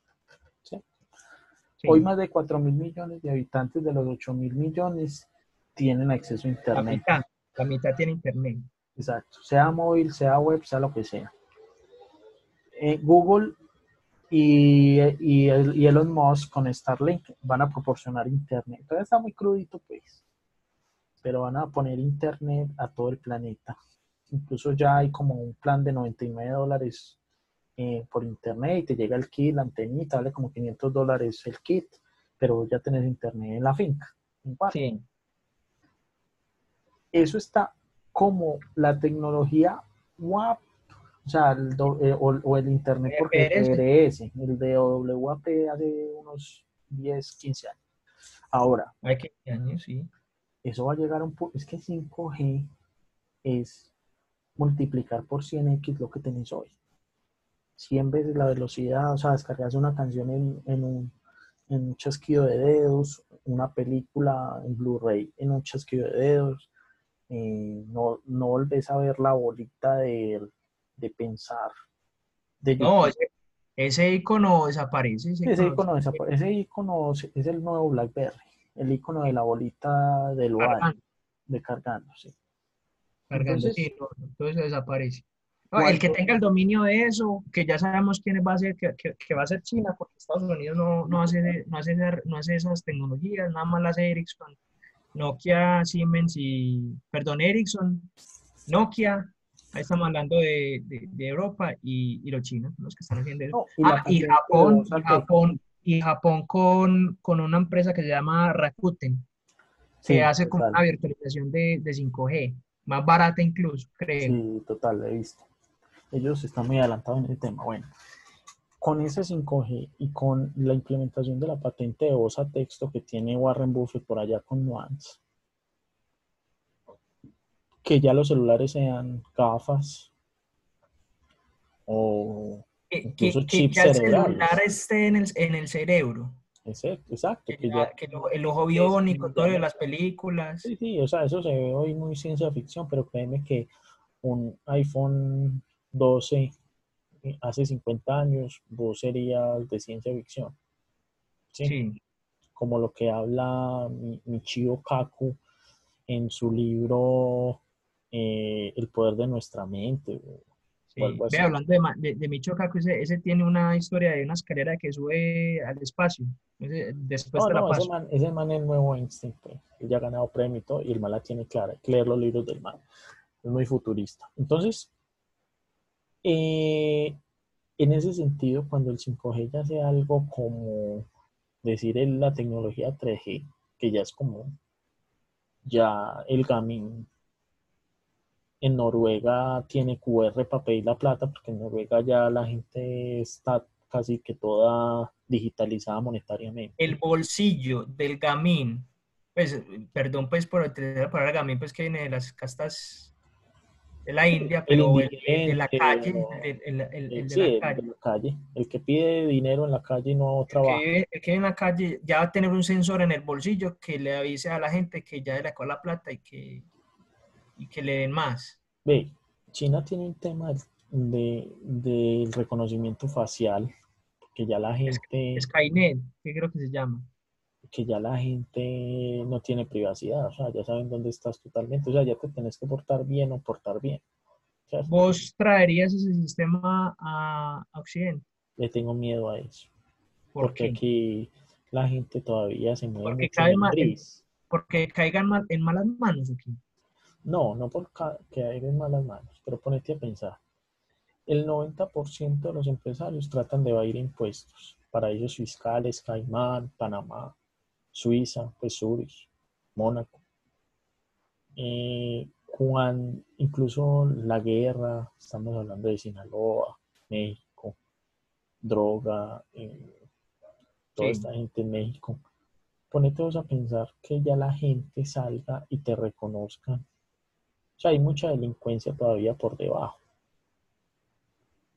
Hoy más de 4 mil millones de habitantes de los 8 mil millones tienen acceso a Internet. La mitad, la mitad tiene Internet. Exacto, sea móvil, sea web, sea lo que sea. Eh, Google y, y, y, Elon Musk con Starlink van a proporcionar internet. Todavía está muy crudito, pues, pero van a poner internet a todo el planeta. Incluso ya hay como un plan de 99 dólares eh, por internet y te llega el kit, la antenita, vale como 500 dólares el kit, pero ya tenés internet en la finca. sí. Eso está como la tecnología WAP, o sea, el, eh, o, el Internet por GPRS, el de WAP hace unos 10, 15 años. Ahora, hay 15 años, sí. Eso va a llegar a un punto, es que 5G es multiplicar por 100x lo que tenéis hoy. 100 veces la velocidad, o sea, descargas una canción en, en, un, en un chasquido de dedos, una película en Blu-ray en un chasquido de dedos, eh, no, no volvés a ver la bolita de, de pensar. no, ese, icono desaparece. Ese, icono, desaparece. Ese icono es el nuevo BlackBerry, el icono de la bolita del Cargando. de cargando, sí. Cargando, sí, eso desaparece. El que tenga el dominio de eso, que ya sabemos quién va a ser, que, que, va a ser China, porque Estados Unidos no, no, hace, no, hace, no hace esas tecnologías, nada más las hace Ericsson Nokia, Siemens y, perdón, Ericsson, Nokia, ahí estamos hablando de, de, Europa y, y, los chinos, los que están haciendo eso. ah, y Japón, Japón, y Japón con, con una empresa que se llama Rakuten, que hace como una virtualización de, de 5G, más barata incluso, creo. Sí, total, he visto. Ellos están muy adelantados en el tema. Bueno, con ese 5G y con la implementación de la patente de voz a texto que tiene Warren Buffett por allá con Nuance, que ya los celulares sean gafas o que, incluso que, ya el celular esté en el, en el cerebro. Exacto, exacto. Que, el ojo biónico, todas las películas. Sí, sí, o sea, eso se ve hoy muy ciencia ficción, pero créeme que un iPhone 12 eh, hace 50 años, vos serías de ciencia ficción. ¿sí? Como lo que habla Michio Kaku en su libro eh, El poder de nuestra mente. Ve, hablando de, de, Michio Kaku, ese, tiene una historia de una escalera que sube al espacio. después de la ese, man, ese man es nuevo Einstein, pues. Él ya ha ganado premio y todo, y el man la tiene clara. Leer los libros del man. Es muy futurista. Entonces, eh, en ese sentido, cuando el 5G ya sea algo como decir la tecnología 3G, que ya es como ya el gaming en Noruega tiene QR para pedir la plata, porque en Noruega ya la gente está casi que toda digitalizada monetariamente. El bolsillo del gamín, pues, perdón pues por utilizar la palabra gamín, pues que viene de las castas de la India, pero el, de la calle, el, el, de, la calle. el que pide dinero en la calle y no trabaja. El que, en la calle ya va a tener un sensor en el bolsillo que le avise a la gente que ya le sacó la plata y que, y que le den más. Ve, China tiene un tema de, del reconocimiento facial, que ya la gente... Skynet, que creo que se llama que ya la gente no tiene privacidad, o sea, ya saben dónde estás totalmente, o sea, ya te tenés que portar bien o portar bien. ¿Vos traerías ese sistema a, Occidente? Le tengo miedo a eso. porque aquí la gente todavía se mueve porque mucho Porque caigan en malas manos aquí. No, no porque caigan en malas manos, pero ponete a pensar. El 90% de los empresarios tratan de evadir impuestos, paraísos fiscales, Caimán, Panamá, Suiza, pues Zurich, Mónaco. Eh, incluso la guerra, estamos hablando de Sinaloa, México, droga, eh, toda esta gente en México. Ponete a pensar que ya la gente salga y te reconozca. O sea, hay mucha delincuencia todavía por debajo.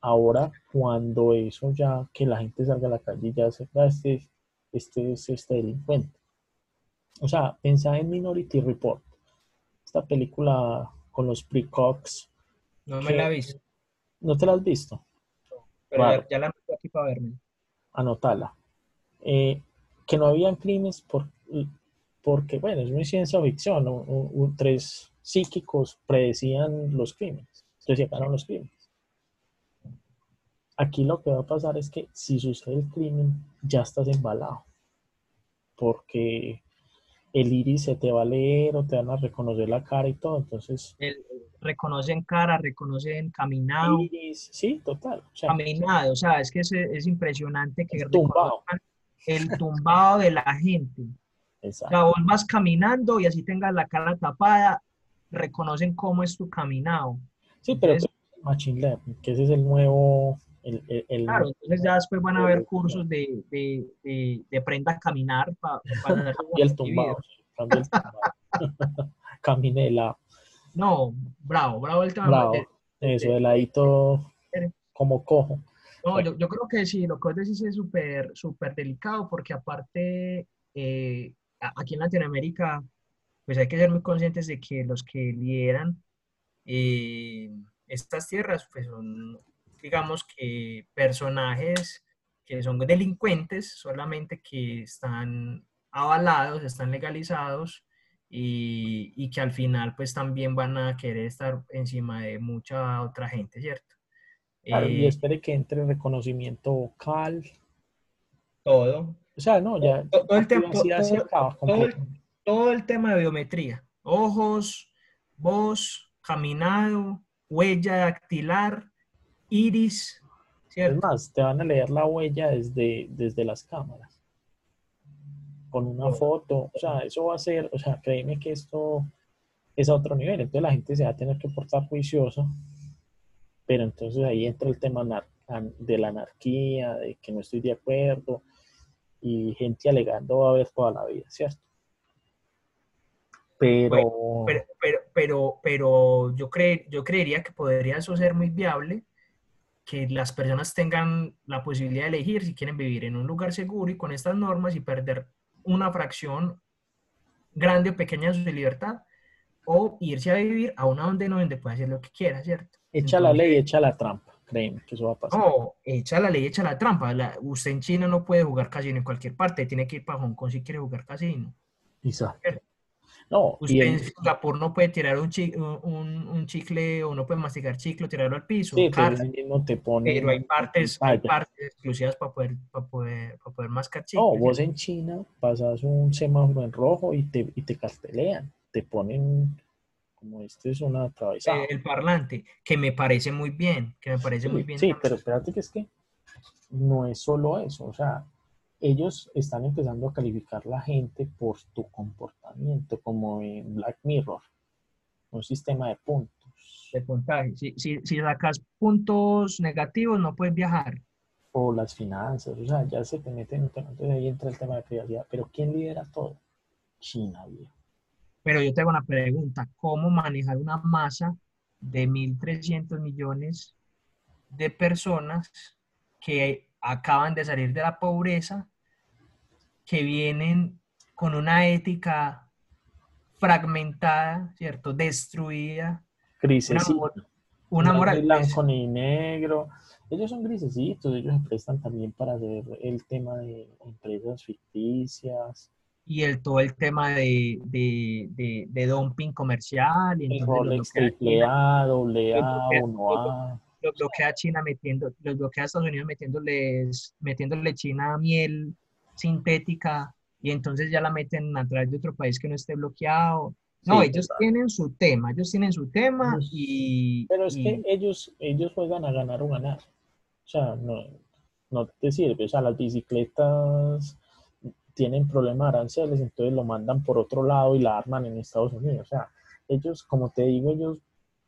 Ahora, cuando eso ya, que la gente salga a la calle y ya se, este, este es este delincuente. O sea, pensá en Minority Report, esta película con los precox. No me la he visto. ¿No te la has visto? Pero ya, la anoté aquí para verme. Anotala. Eh, que no habían crímenes por, porque, bueno, es muy ciencia ficción. tres psíquicos predecían los crímenes. Entonces los crímenes. Aquí lo que va a pasar es que si sucede el crimen, ya estás embalado. Porque el iris se te va a leer o te van a reconocer la cara y todo. Entonces. reconocen cara, reconocen caminado. sí, total. caminado, o sea, es que es, impresionante que tumbado. el tumbado de la gente. Exacto. O sea, vos vas caminando y así tengas la cara tapada, reconocen cómo es tu caminado. Sí, pero Machine Learning, que ese es el nuevo el, claro, entonces ya después van a haber cursos de, de, de, aprenda a caminar para, y el tumbado, el tumbado. No, bravo, bravo el tema. Bravo. Eso, de ladito como cojo. No, yo, yo, creo que sí, lo que vos decís es súper, súper delicado porque aparte eh, aquí en Latinoamérica pues hay que ser muy conscientes de que los que lideran eh, estas tierras pues son digamos que personajes que son delincuentes, solamente que están avalados, están legalizados y, y, que al final pues también van a querer estar encima de mucha otra gente, ¿cierto? Claro, y eh, espere que entre reconocimiento vocal. Todo. O sea, no, ya. Todo, el, tema, todo el tema de biometría. Ojos, voz, caminado, huella dactilar, iris, Es más, te van a leer la huella desde, desde las cámaras. Con una foto. O sea, eso va a ser, o sea, créeme que esto es a otro nivel. Entonces la gente se va a tener que portar juicioso. Pero entonces ahí entra el tema de la anarquía, de que no estoy de acuerdo. Y gente alegando va a haber toda la vida, ¿cierto? Pero... pero, pero, pero, yo, cre yo creería que podría eso ser muy viable que las personas tengan la posibilidad de elegir si quieren vivir en un lugar seguro y con estas normas y perder una fracción grande o pequeña de su libertad o irse a vivir a una donde no donde puede hacer lo que quiera, ¿cierto? Echa la ley, echa la trampa, créeme que eso va a pasar. No, echa la ley, echa la trampa. usted en China no puede jugar casino en cualquier parte, tiene que ir para Hong Kong si quiere jugar casino. Exacto. No, Usted en Singapur no puede tirar un, un, chicle o no puede masticar chicle o tirarlo al piso. Sí, pero, mismo te pone pero hay partes, hay partes exclusivas para poder, para poder, para poder mascar chicle. No, vos en China pasas un semáforo en rojo y te, y te cartelean, te ponen como este es una atravesada. El parlante, que me parece muy bien, que me parece muy bien. Sí, pero espérate que es que no es solo eso, o sea, ellos están empezando a calificar la gente por tu comportamiento, como en Black Mirror, un sistema de puntos. De puntaje. Si, si, si sacas puntos negativos, no puedes viajar. O las finanzas, o sea, ya se te meten, entonces ahí entra el tema de privacidad. Pero ¿quién lidera todo? China, viejo. Pero yo tengo una pregunta, ¿cómo manejar una masa de 1.300 millones de personas que acaban de salir de la pobreza que vienen con una ética fragmentada, ¿cierto? Destruida. Grisecito. Una, moral. Blanco ni negro. Ellos son grisecitos, ellos se prestan también para hacer el tema de empresas ficticias. Y el, todo el tema de, de, de, dumping comercial. Y el Rolex triple A, doble A, 1A. Lo bloquea China metiendo, los bloquea Estados Unidos metiéndoles, metiéndole China miel sintética y entonces ya la meten a través de otro país que no esté bloqueado. No, ellos tienen su tema, ellos tienen su tema y... Pero es que ellos, ellos juegan a ganar o ganar. O sea, no, no te sirve. O sea, las bicicletas tienen problemas aranceles, entonces lo mandan por otro lado y la arman en Estados Unidos. O sea, ellos, como te digo, ellos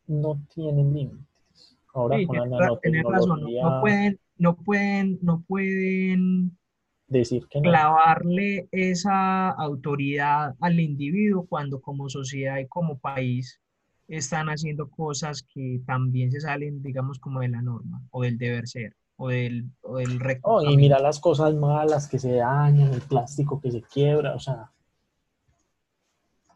no tienen límites. Ahora con la nanotecnología... no pueden, no pueden, no pueden decir que clavarle esa autoridad al individuo cuando como sociedad y como país están haciendo cosas que también se salen, digamos, como de la norma o del deber ser o del, o del oh, y mira las cosas malas que se dañan, el plástico que se quiebra, o sea,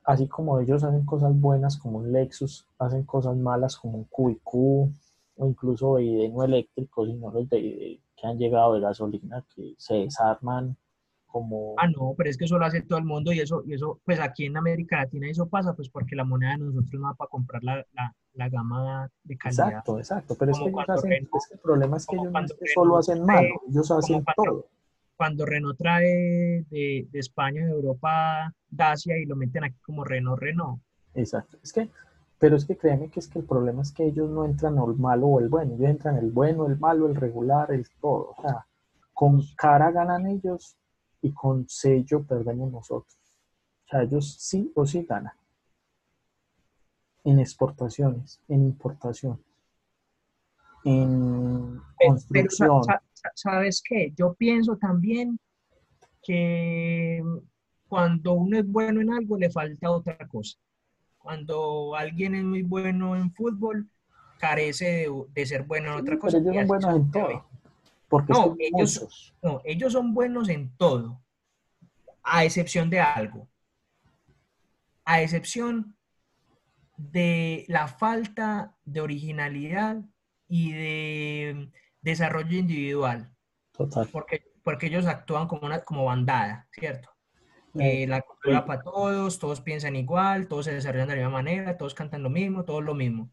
así como ellos hacen cosas buenas como un Lexus, hacen cosas malas como un QQ o incluso no eléctricos y no los de que han llegado de gasolina que se desarman como... Ah, no, pero es que eso lo hace todo el mundo y eso, y eso pues aquí en América Latina eso pasa, pues porque la moneda de nosotros no va para comprar la, la, la gama de calidad. Exacto, exacto, pero es que, ellos hacen, es que, el problema es que ellos no solo hacen malo, ellos hacen todo. Cuando Renault trae de, de España, de Europa, Dacia y lo meten aquí como Renault, Renault. Exacto, es que pero es que créeme que es que el problema es que ellos no entran al malo o el bueno, ellos entran el bueno, el malo, el regular, el todo. O sea, con cara ganan ellos y con sello perdemos nosotros. O sea, ellos sí o sí ganan. En exportaciones, en importación, en construcción. ¿Sabes qué? Yo pienso también que cuando uno es bueno en algo le falta otra cosa cuando alguien es muy bueno en fútbol, carece de, ser bueno en otra cosa. ellos son buenos en todo. Porque no, ellos, no, ellos son buenos en todo, a excepción de algo. A excepción de la falta de originalidad y de desarrollo individual. Total. Porque, porque ellos actúan como una como bandada, ¿cierto? Eh, la cultura para todos, todos piensan igual, todos se desarrollan de la misma manera, todos cantan lo mismo, todo lo mismo.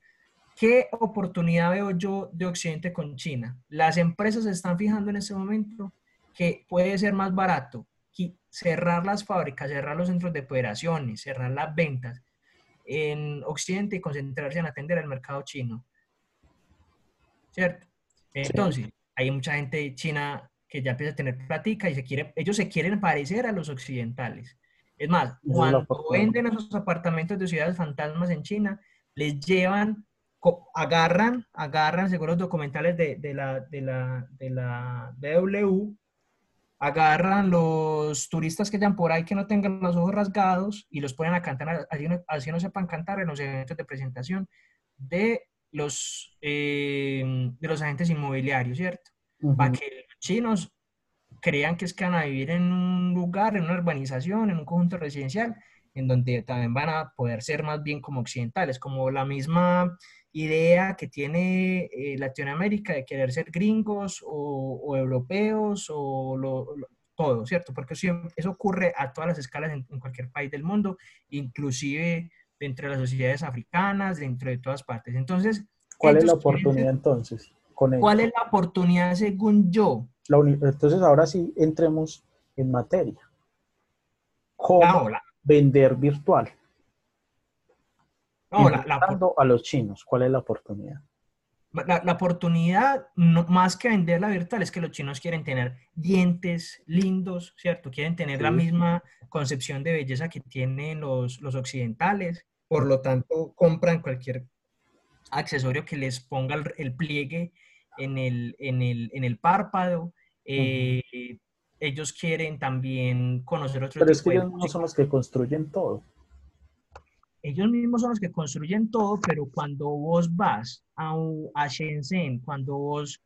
¿Qué oportunidad veo yo de Occidente con China? Las empresas se están fijando en este momento que puede ser más barato cerrar las fábricas, cerrar los centros de operaciones, cerrar las ventas en Occidente y concentrarse en atender al mercado chino. ¿Cierto? Entonces, hay mucha gente China que ya empieza a tener plática y se quiere, ellos se quieren parecer a los occidentales. Es más, cuando venden esos apartamentos de ciudades fantasmas en China, les llevan, agarran, agarran, según los documentales de, de la, de la, de la BW, agarran los turistas que están por ahí que no tengan los ojos rasgados y los ponen a cantar, así no, así no sepan cantar en los eventos de presentación de los, eh, de los agentes inmobiliarios, ¿cierto? Para que chinos crean que es que van a vivir en un lugar, en una urbanización, en un conjunto residencial, en donde también van a poder ser más bien como occidentales, como la misma idea que tiene eh, Latinoamérica de querer ser gringos o, europeos o todo, ¿cierto? Porque eso, eso, ocurre a todas las escalas en, cualquier país del mundo, inclusive dentro de las sociedades africanas, dentro de todas partes. Entonces, ¿cuál es la oportunidad entonces? ¿Cuál es la oportunidad según yo? Entonces, ahora sí, entremos en materia. ¿Cómo vender virtual? No, la, a los chinos, ¿cuál es la oportunidad? La, oportunidad, no, más que vender la virtual, es que los chinos quieren tener dientes lindos, ¿cierto? Quieren tener la misma concepción de belleza que tienen los, los occidentales. Por lo tanto, compran cualquier accesorio que les ponga el pliegue en el, en el, en el párpado. Eh, ellos quieren también conocer otros Pero es que ellos no son los que construyen todo. Ellos mismos son los que construyen todo, pero cuando vos vas a, a Shenzhen, cuando vos,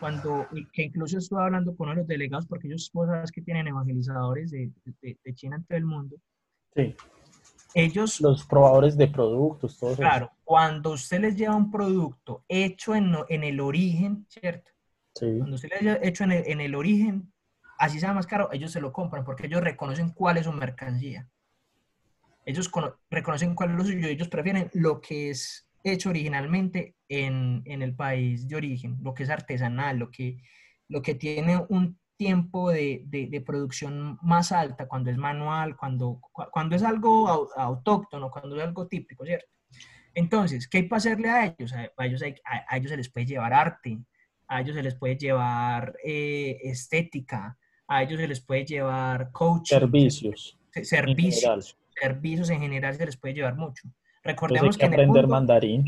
cuando, que incluso estuve hablando con uno de los delegados, porque ellos, vos sabes que tienen evangelizadores de, de, de China en todo el mundo. Sí ellos... Los probadores de productos, todo Claro, cuando usted les lleva un producto hecho en, en el origen, ¿cierto? Sí. Cuando usted les lleva hecho en el, en el origen, así sea más caro, ellos se lo compran porque ellos reconocen cuál es su mercancía. Ellos reconocen cuál es lo suyo, ellos prefieren lo que es hecho originalmente en, en, el país de origen, lo que es artesanal, lo que, lo que tiene un tiempo de, de, producción más alta, cuando es manual, cuando, cuando es algo autóctono, cuando es algo típico, ¿cierto? Entonces, ¿qué hay para hacerle a ellos? A ellos, a, ellos se les puede llevar arte, a ellos se les puede llevar eh, estética, a ellos se les puede llevar coaching. Servicios. Servicios. servicios en general se les puede llevar mucho. Recordemos que, aprender mandarín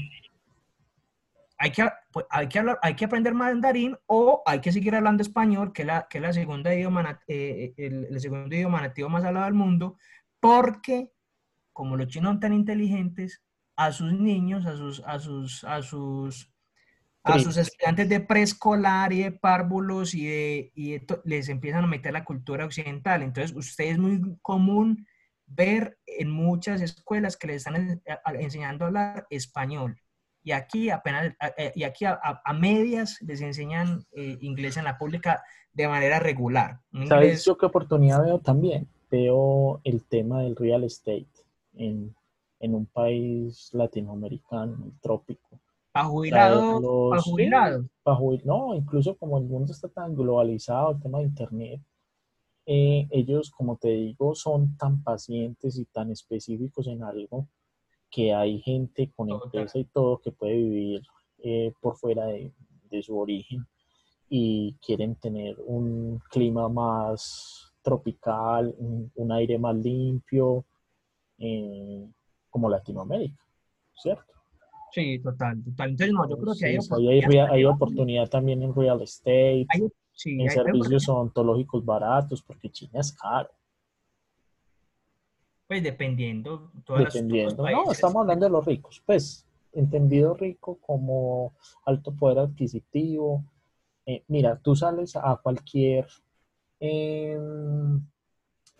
hay que, pues, hay, que hablar, hay que aprender mandarín o hay que seguir hablando español, que es la, que la segunda idioma, eh, el, segundo idioma nativo más hablado del mundo, porque como los chinos son tan inteligentes, a sus niños, a sus, a sus, a sus, a sus estudiantes de preescolar y de párvulos y, de, y les empiezan a meter la cultura occidental. Entonces, usted es muy común ver en muchas escuelas que les están enseñando a hablar español y aquí apenas, eh, y aquí a, medias les enseñan eh, inglés en la pública de manera regular. ¿Sabes yo qué oportunidad veo también? Veo el tema del real estate en, en un país latinoamericano, el trópico. ¿Para jubilados? ¿Para no, incluso como el mundo está tan globalizado, el tema de Internet, eh, ellos, como te digo, son tan pacientes y tan específicos en algo que hay gente con empresa y todo que puede vivir eh, por fuera de, su origen y quieren tener un clima más tropical, un, aire más limpio, eh, como Latinoamérica, ¿cierto? Sí, total, total. Entonces, no, yo creo que hay, oportunidad, hay, oportunidad también en real estate, en servicios odontológicos baratos, porque China es caro. Pues dependiendo. dependiendo. no, estamos hablando de los ricos. Pues entendido rico como alto poder adquisitivo. Eh, mira, tú sales a cualquier em,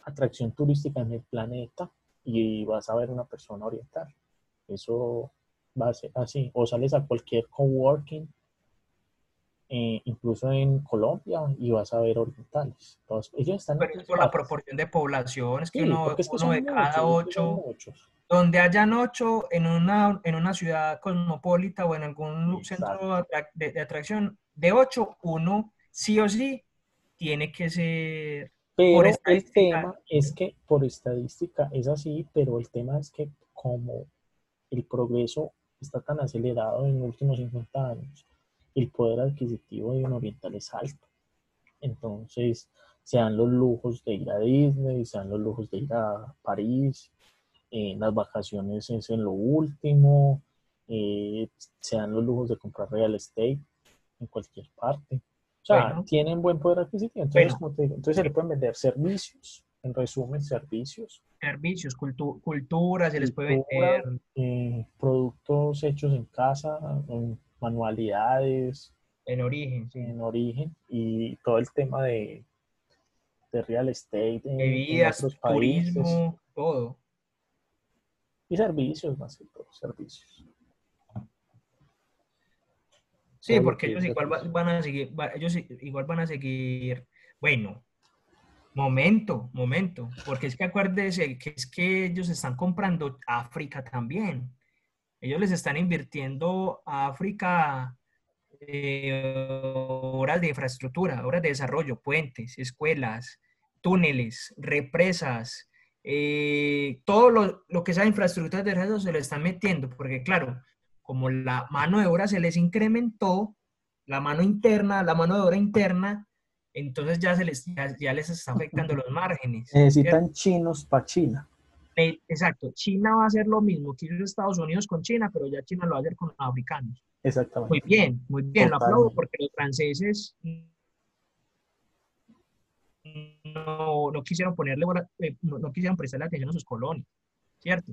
atracción turística en el planeta y vas a ver una persona oriental. Eso va a ser así. O sales a cualquier coworking eh, incluso en Colombia y vas a ver orientales. ellos están por la proporción de población, es que uno, de cada ocho, donde hayan ocho en una, en una ciudad cosmopolita o en algún centro de, atracción, de ocho, uno sí o sí tiene que ser... Pero el tema es que por estadística es así, pero el tema es que como el progreso está tan acelerado en los últimos 50 años, el poder adquisitivo de un oriental es alto. Entonces, sean los lujos de ir a Disney, sean los lujos de ir a París, en las vacaciones es en lo último, eh, sean los lujos de comprar real estate en cualquier parte. O sea, tienen buen poder adquisitivo. Entonces, como te digo, entonces se le pueden vender servicios, en resumen, servicios. Servicios, cultura, se les puede vender. Eh, productos hechos en casa, manualidades. En origen, sí. En origen. Y todo el tema de, de real estate. Bebidas, turismo, todo. Y servicios, más que todo, servicios. Sí, porque ellos igual van a seguir, ellos igual van a seguir, bueno, momento, momento, porque es que acuérdese que es que ellos están comprando África también. Ellos les están invirtiendo a África eh, obras de infraestructura, obras de desarrollo, puentes, escuelas, túneles, represas, eh, todo lo, lo, que sea infraestructura de desarrollo se lo están metiendo, porque claro, como la mano de obra se les incrementó, la mano interna, la mano de obra interna, entonces ya, se les, ya, les está afectando los márgenes. Necesitan chinos para China. Exacto, China va a hacer lo mismo que hizo Estados Unidos con China, pero ya China lo va a hacer con los africanos. Exactamente. Muy bien, muy bien, lo aplaudo porque los franceses no, no quisieron ponerle, eh, no, no, quisieron prestarle atención a sus colonias, ¿cierto?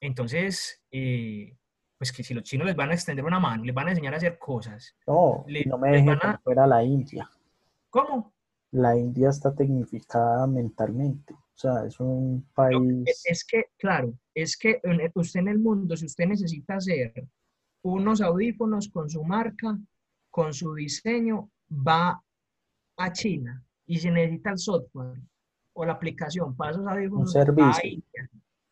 Entonces, eh, pues que si los chinos les van a extender una mano, les van a enseñar a hacer cosas. No, no me dejen a... fuera la India. ¿Cómo? La India está tecnificada mentalmente. O sea, es un país... es que, claro, es que usted en el mundo, si usted necesita hacer unos audífonos con su marca, con su diseño, va a China. Y si necesita el software o la aplicación para esos audífonos, va a India.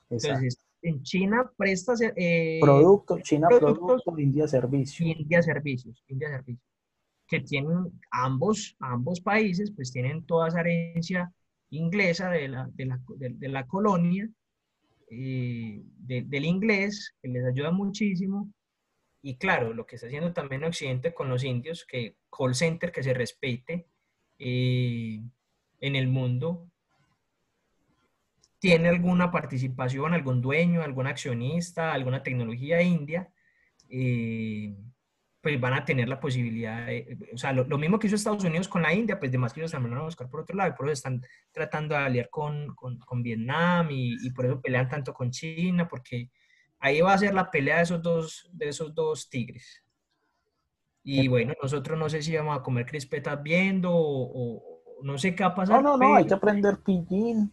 Entonces, en China presta eh, producto, China productos, India servicios. India servicios, India servicios. Que tienen ambos, ambos países, pues tienen toda esa herencia inglesa de la, de la, de, la colonia, eh, del inglés, que les ayuda muchísimo. Y claro, lo que está haciendo también Occidente con los indios, que call center que se respete eh, en el mundo, tiene alguna participación, algún dueño, algún accionista, alguna tecnología india, eh, pues van a tener la posibilidad, de, o sea, lo, mismo que hizo Estados Unidos con la India, pues demás que ellos también van a buscar por otro lado, y por eso están tratando de aliar con, con, con Vietnam y, y, por eso pelean tanto con China, porque ahí va a ser la pelea de esos dos, de esos dos tigres. Y bueno, nosotros no sé si vamos a comer crispetas viendo o, o no sé qué va a pasar. No, no, no, hay que aprender pillín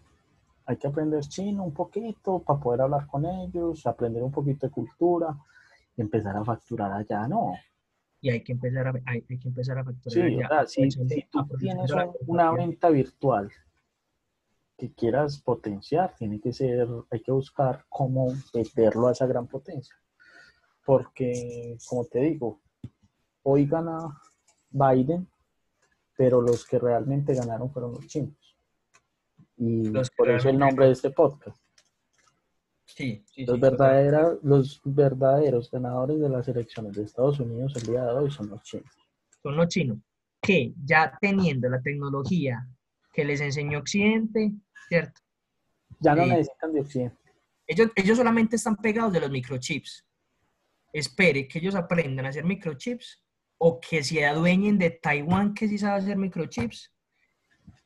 hay que aprender chino un poquito para poder hablar con ellos, aprender un poquito de cultura y empezar a facturar allá, ¿no? Y hay que empezar a, hay, que empezar a facturar sí, allá. si, tú tienes una venta virtual que quieras potenciar, tiene que ser, hay que buscar cómo meterlo a esa gran potencia. Porque, como te digo, hoy gana Biden, pero los que realmente ganaron fueron los chinos. Y por eso el nombre de este podcast. Sí, los, verdaderos, los verdaderos ganadores de las elecciones de Estados Unidos el día de hoy son los chinos. Son los chinos, que ya teniendo la tecnología que les enseñó Occidente, ¿cierto? Ya no necesitan de Occidente. Ellos, ellos solamente están pegados de los microchips. Espere que ellos aprendan a hacer microchips o que se adueñen de Taiwán, que sí sabe hacer microchips,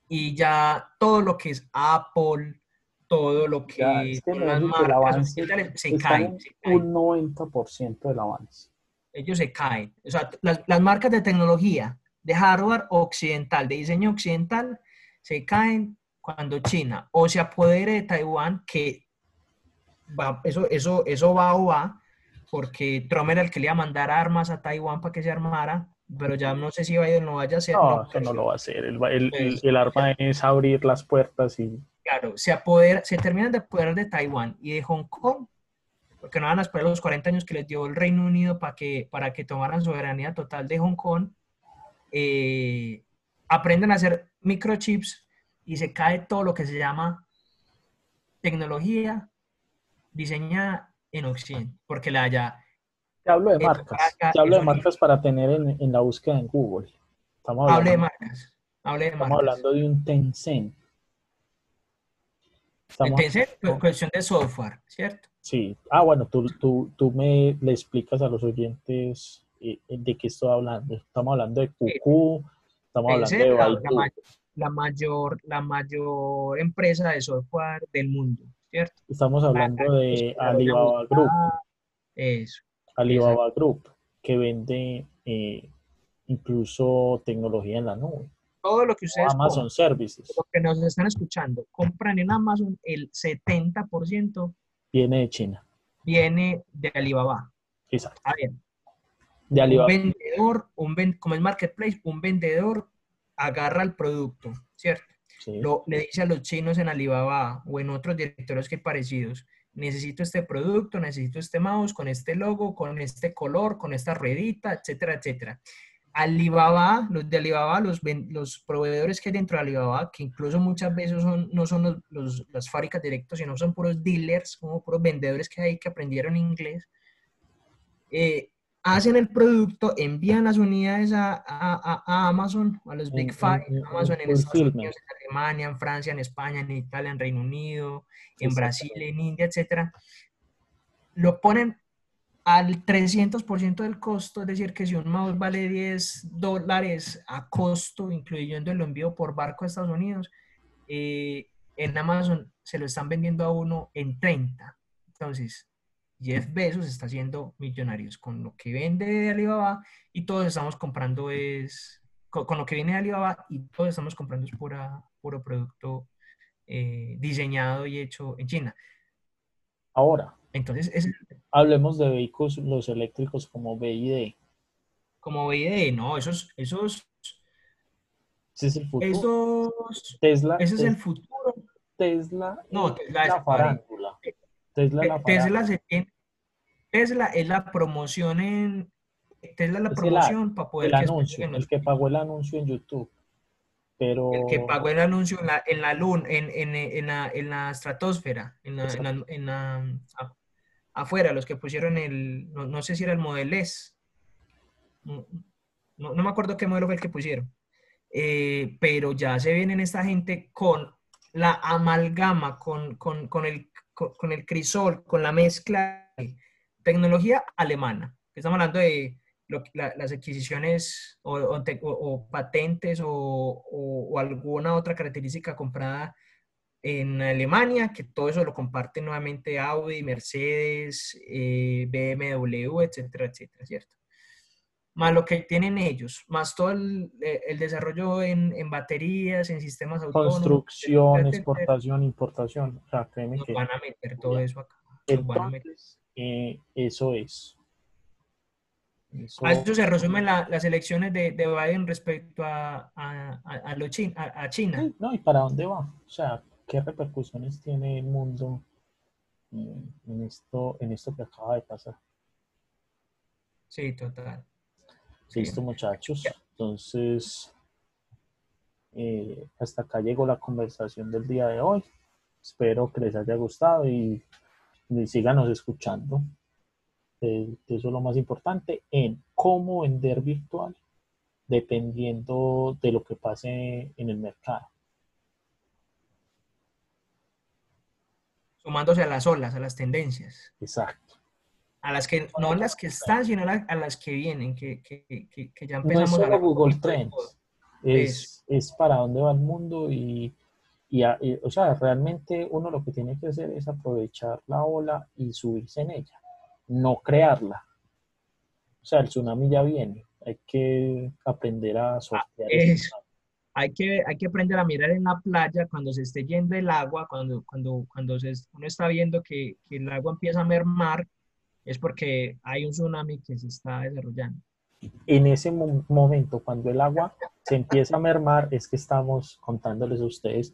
y ya todo lo que es Apple, todo lo que es las marcas se caen, Un 90% del avance. Ellos se caen. O sea, las, las, marcas de tecnología, de hardware occidental, de diseño occidental, se caen cuando China o se apodere de Taiwán, que va, eso, eso, eso va o va, porque Trump era el que le iba a mandar armas a Taiwán para que se armara, pero ya no sé si Biden lo vaya a hacer. No, no, no lo va a hacer. El, el, pues, el, arma es abrir las puertas y... Claro, se, apodera, se terminan de apoderar de Taiwán y de Hong Kong, porque no van a esperar los 40 años que les dio el Reino Unido para que, para que tomaran soberanía total de Hong Kong. Eh, aprenden a hacer microchips y se cae todo lo que se llama tecnología diseñada en Occidente, porque la, ya Te hablo de marcas. Te hablo de marcas para tener en, la búsqueda en Google. Estamos hablando, de marcas. Hable de estamos hablando de un Tencent. Estamos, cuestión de software, ¿cierto? Sí. Ah, bueno, tú, tú, tú me le explicas a los oyentes eh, de qué estoy hablando. Estamos hablando de QQ, estamos hablando de Baidu. La, mayor, la mayor empresa de software del mundo, ¿cierto? Estamos hablando de Alibaba Group. Eso. Alibaba Group, que vende eh, incluso tecnología en la nube. Todo lo que ustedes Amazon Services. Lo que nos están escuchando, compran en Amazon el 70% viene de China. Viene de Alibaba. Exacto. Ah, bien. De Alibaba. Un vendedor, un como el marketplace, un vendedor agarra el producto, ¿cierto? Lo, le dice a los chinos en Alibaba o en otros directorios que parecidos, necesito este producto, necesito este mouse con este logo, con este color, con esta ruedita, etcétera, etcétera. Alibaba, los de Alibaba, los, los proveedores que hay dentro de Alibaba, que incluso muchas veces son, no son los, las fábricas directas, sino son puros dealers, como puros vendedores que hay que aprendieron inglés, eh, hacen el producto, envían las unidades a, a, Amazon, a los Big Five, Amazon en Estados Unidos, en Alemania, en Francia, en España, en Italia, en Reino Unido, en Brasil, en India, etcétera. Lo ponen al 300% del costo, es decir, que si un mouse vale 10 dólares a costo, incluyendo el envío por barco a Estados Unidos, eh, en Amazon se lo están vendiendo a uno en 30. Entonces, Jeff Bezos está haciendo millonarios con lo que vende de Alibaba y todos estamos comprando es, con, lo que viene de Alibaba y todos estamos comprando es pura, puro producto eh, diseñado y hecho en China. Ahora, entonces es, hablemos de vehículos los eléctricos como BID. Como BID, no, esos, esos ese es el futuro. Esos, Tesla, ese es el futuro. Tesla, no, Tesla es la farándula. Tesla, Tesla, es la promoción en. Tesla es la promoción para poder. El anuncio, el que pagó el anuncio en YouTube. Pero... El que pagó el anuncio en la, en la luna, en, en, en, la, en la estratosfera, en la, en la, afuera, los que pusieron el, no, sé si era el Model S. No, no, me acuerdo qué modelo fue el que pusieron. Eh, pero ya se vienen esta gente con la amalgama, con, con, con el con, el crisol, con la mezcla de tecnología alemana. Estamos hablando de las adquisiciones o, patentes o, alguna otra característica comprada en Alemania, que todo eso lo comparten nuevamente Audi, Mercedes, eh, BMW, etcétera, etcétera, ¿cierto? Más lo que tienen ellos, más todo el, desarrollo en, baterías, en sistemas autónomos. Construcción, exportación, importación. O sea, créeme que van a meter todo eso acá. Entonces, eh, eso es. A eso se resumen las elecciones de, de, Biden respecto a, a, a, lo a, China. No, ¿y para dónde va? O sea, ¿qué repercusiones tiene el mundo en, esto, en esto que acaba de pasar? Sí, total. Listo, muchachos. Entonces, eh, hasta acá llegó la conversación del día de hoy. Espero que les haya gustado y, y síganos escuchando. Eh, eso es lo más importante en cómo vender virtual dependiendo de lo que pase en el mercado. Sumándose a las olas, a las tendencias. Exacto a las que, no a las que están, sino a, las que vienen, que, que, que, ya empezamos no es solo Google Trends, es, es, para dónde va el mundo y, y, o sea, realmente uno lo que tiene que hacer es aprovechar la ola y subirse en ella, no crearla. O sea, el tsunami ya viene, hay que aprender a sortear. Ah, hay que, hay que aprender a mirar en la playa cuando se esté yendo el agua, cuando, cuando, cuando se, uno está viendo que, que el agua empieza a mermar, es porque hay un tsunami que se está desarrollando. En ese momento, cuando el agua se empieza a mermar, es que estamos contándoles a ustedes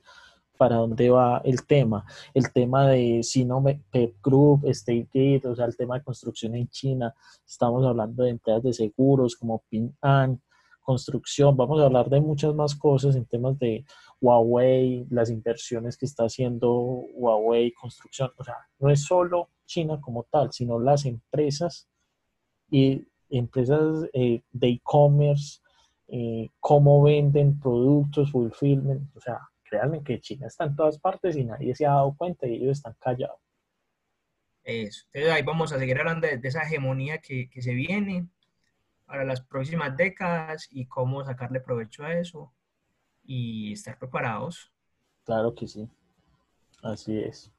para dónde va el tema. El tema de Sino Pep Group, State Gate, o sea, el tema de construcción en China. Estamos hablando de empresas de seguros como Ping An, construcción. Vamos a hablar de muchas más cosas en temas de Huawei, las inversiones que está haciendo Huawei, construcción. O sea, no es solo China como tal, sino las empresas y empresas eh, de e-commerce, eh, cómo venden productos, fulfillment, o sea, créanme que China está en todas partes y nadie se ha dado cuenta y ellos están callados. Eso. Entonces ahí vamos a seguir hablando de, esa hegemonía que, que, se viene para las próximas décadas y cómo sacarle provecho a eso y estar preparados. Claro que sí. Así es.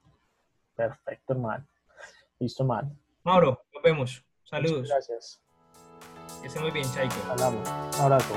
Perfecto, hermano. Listo, hermano. Mauro, nos vemos. Saludos. gracias. Que esté muy bien, Chaito. Hablamos. Un abrazo.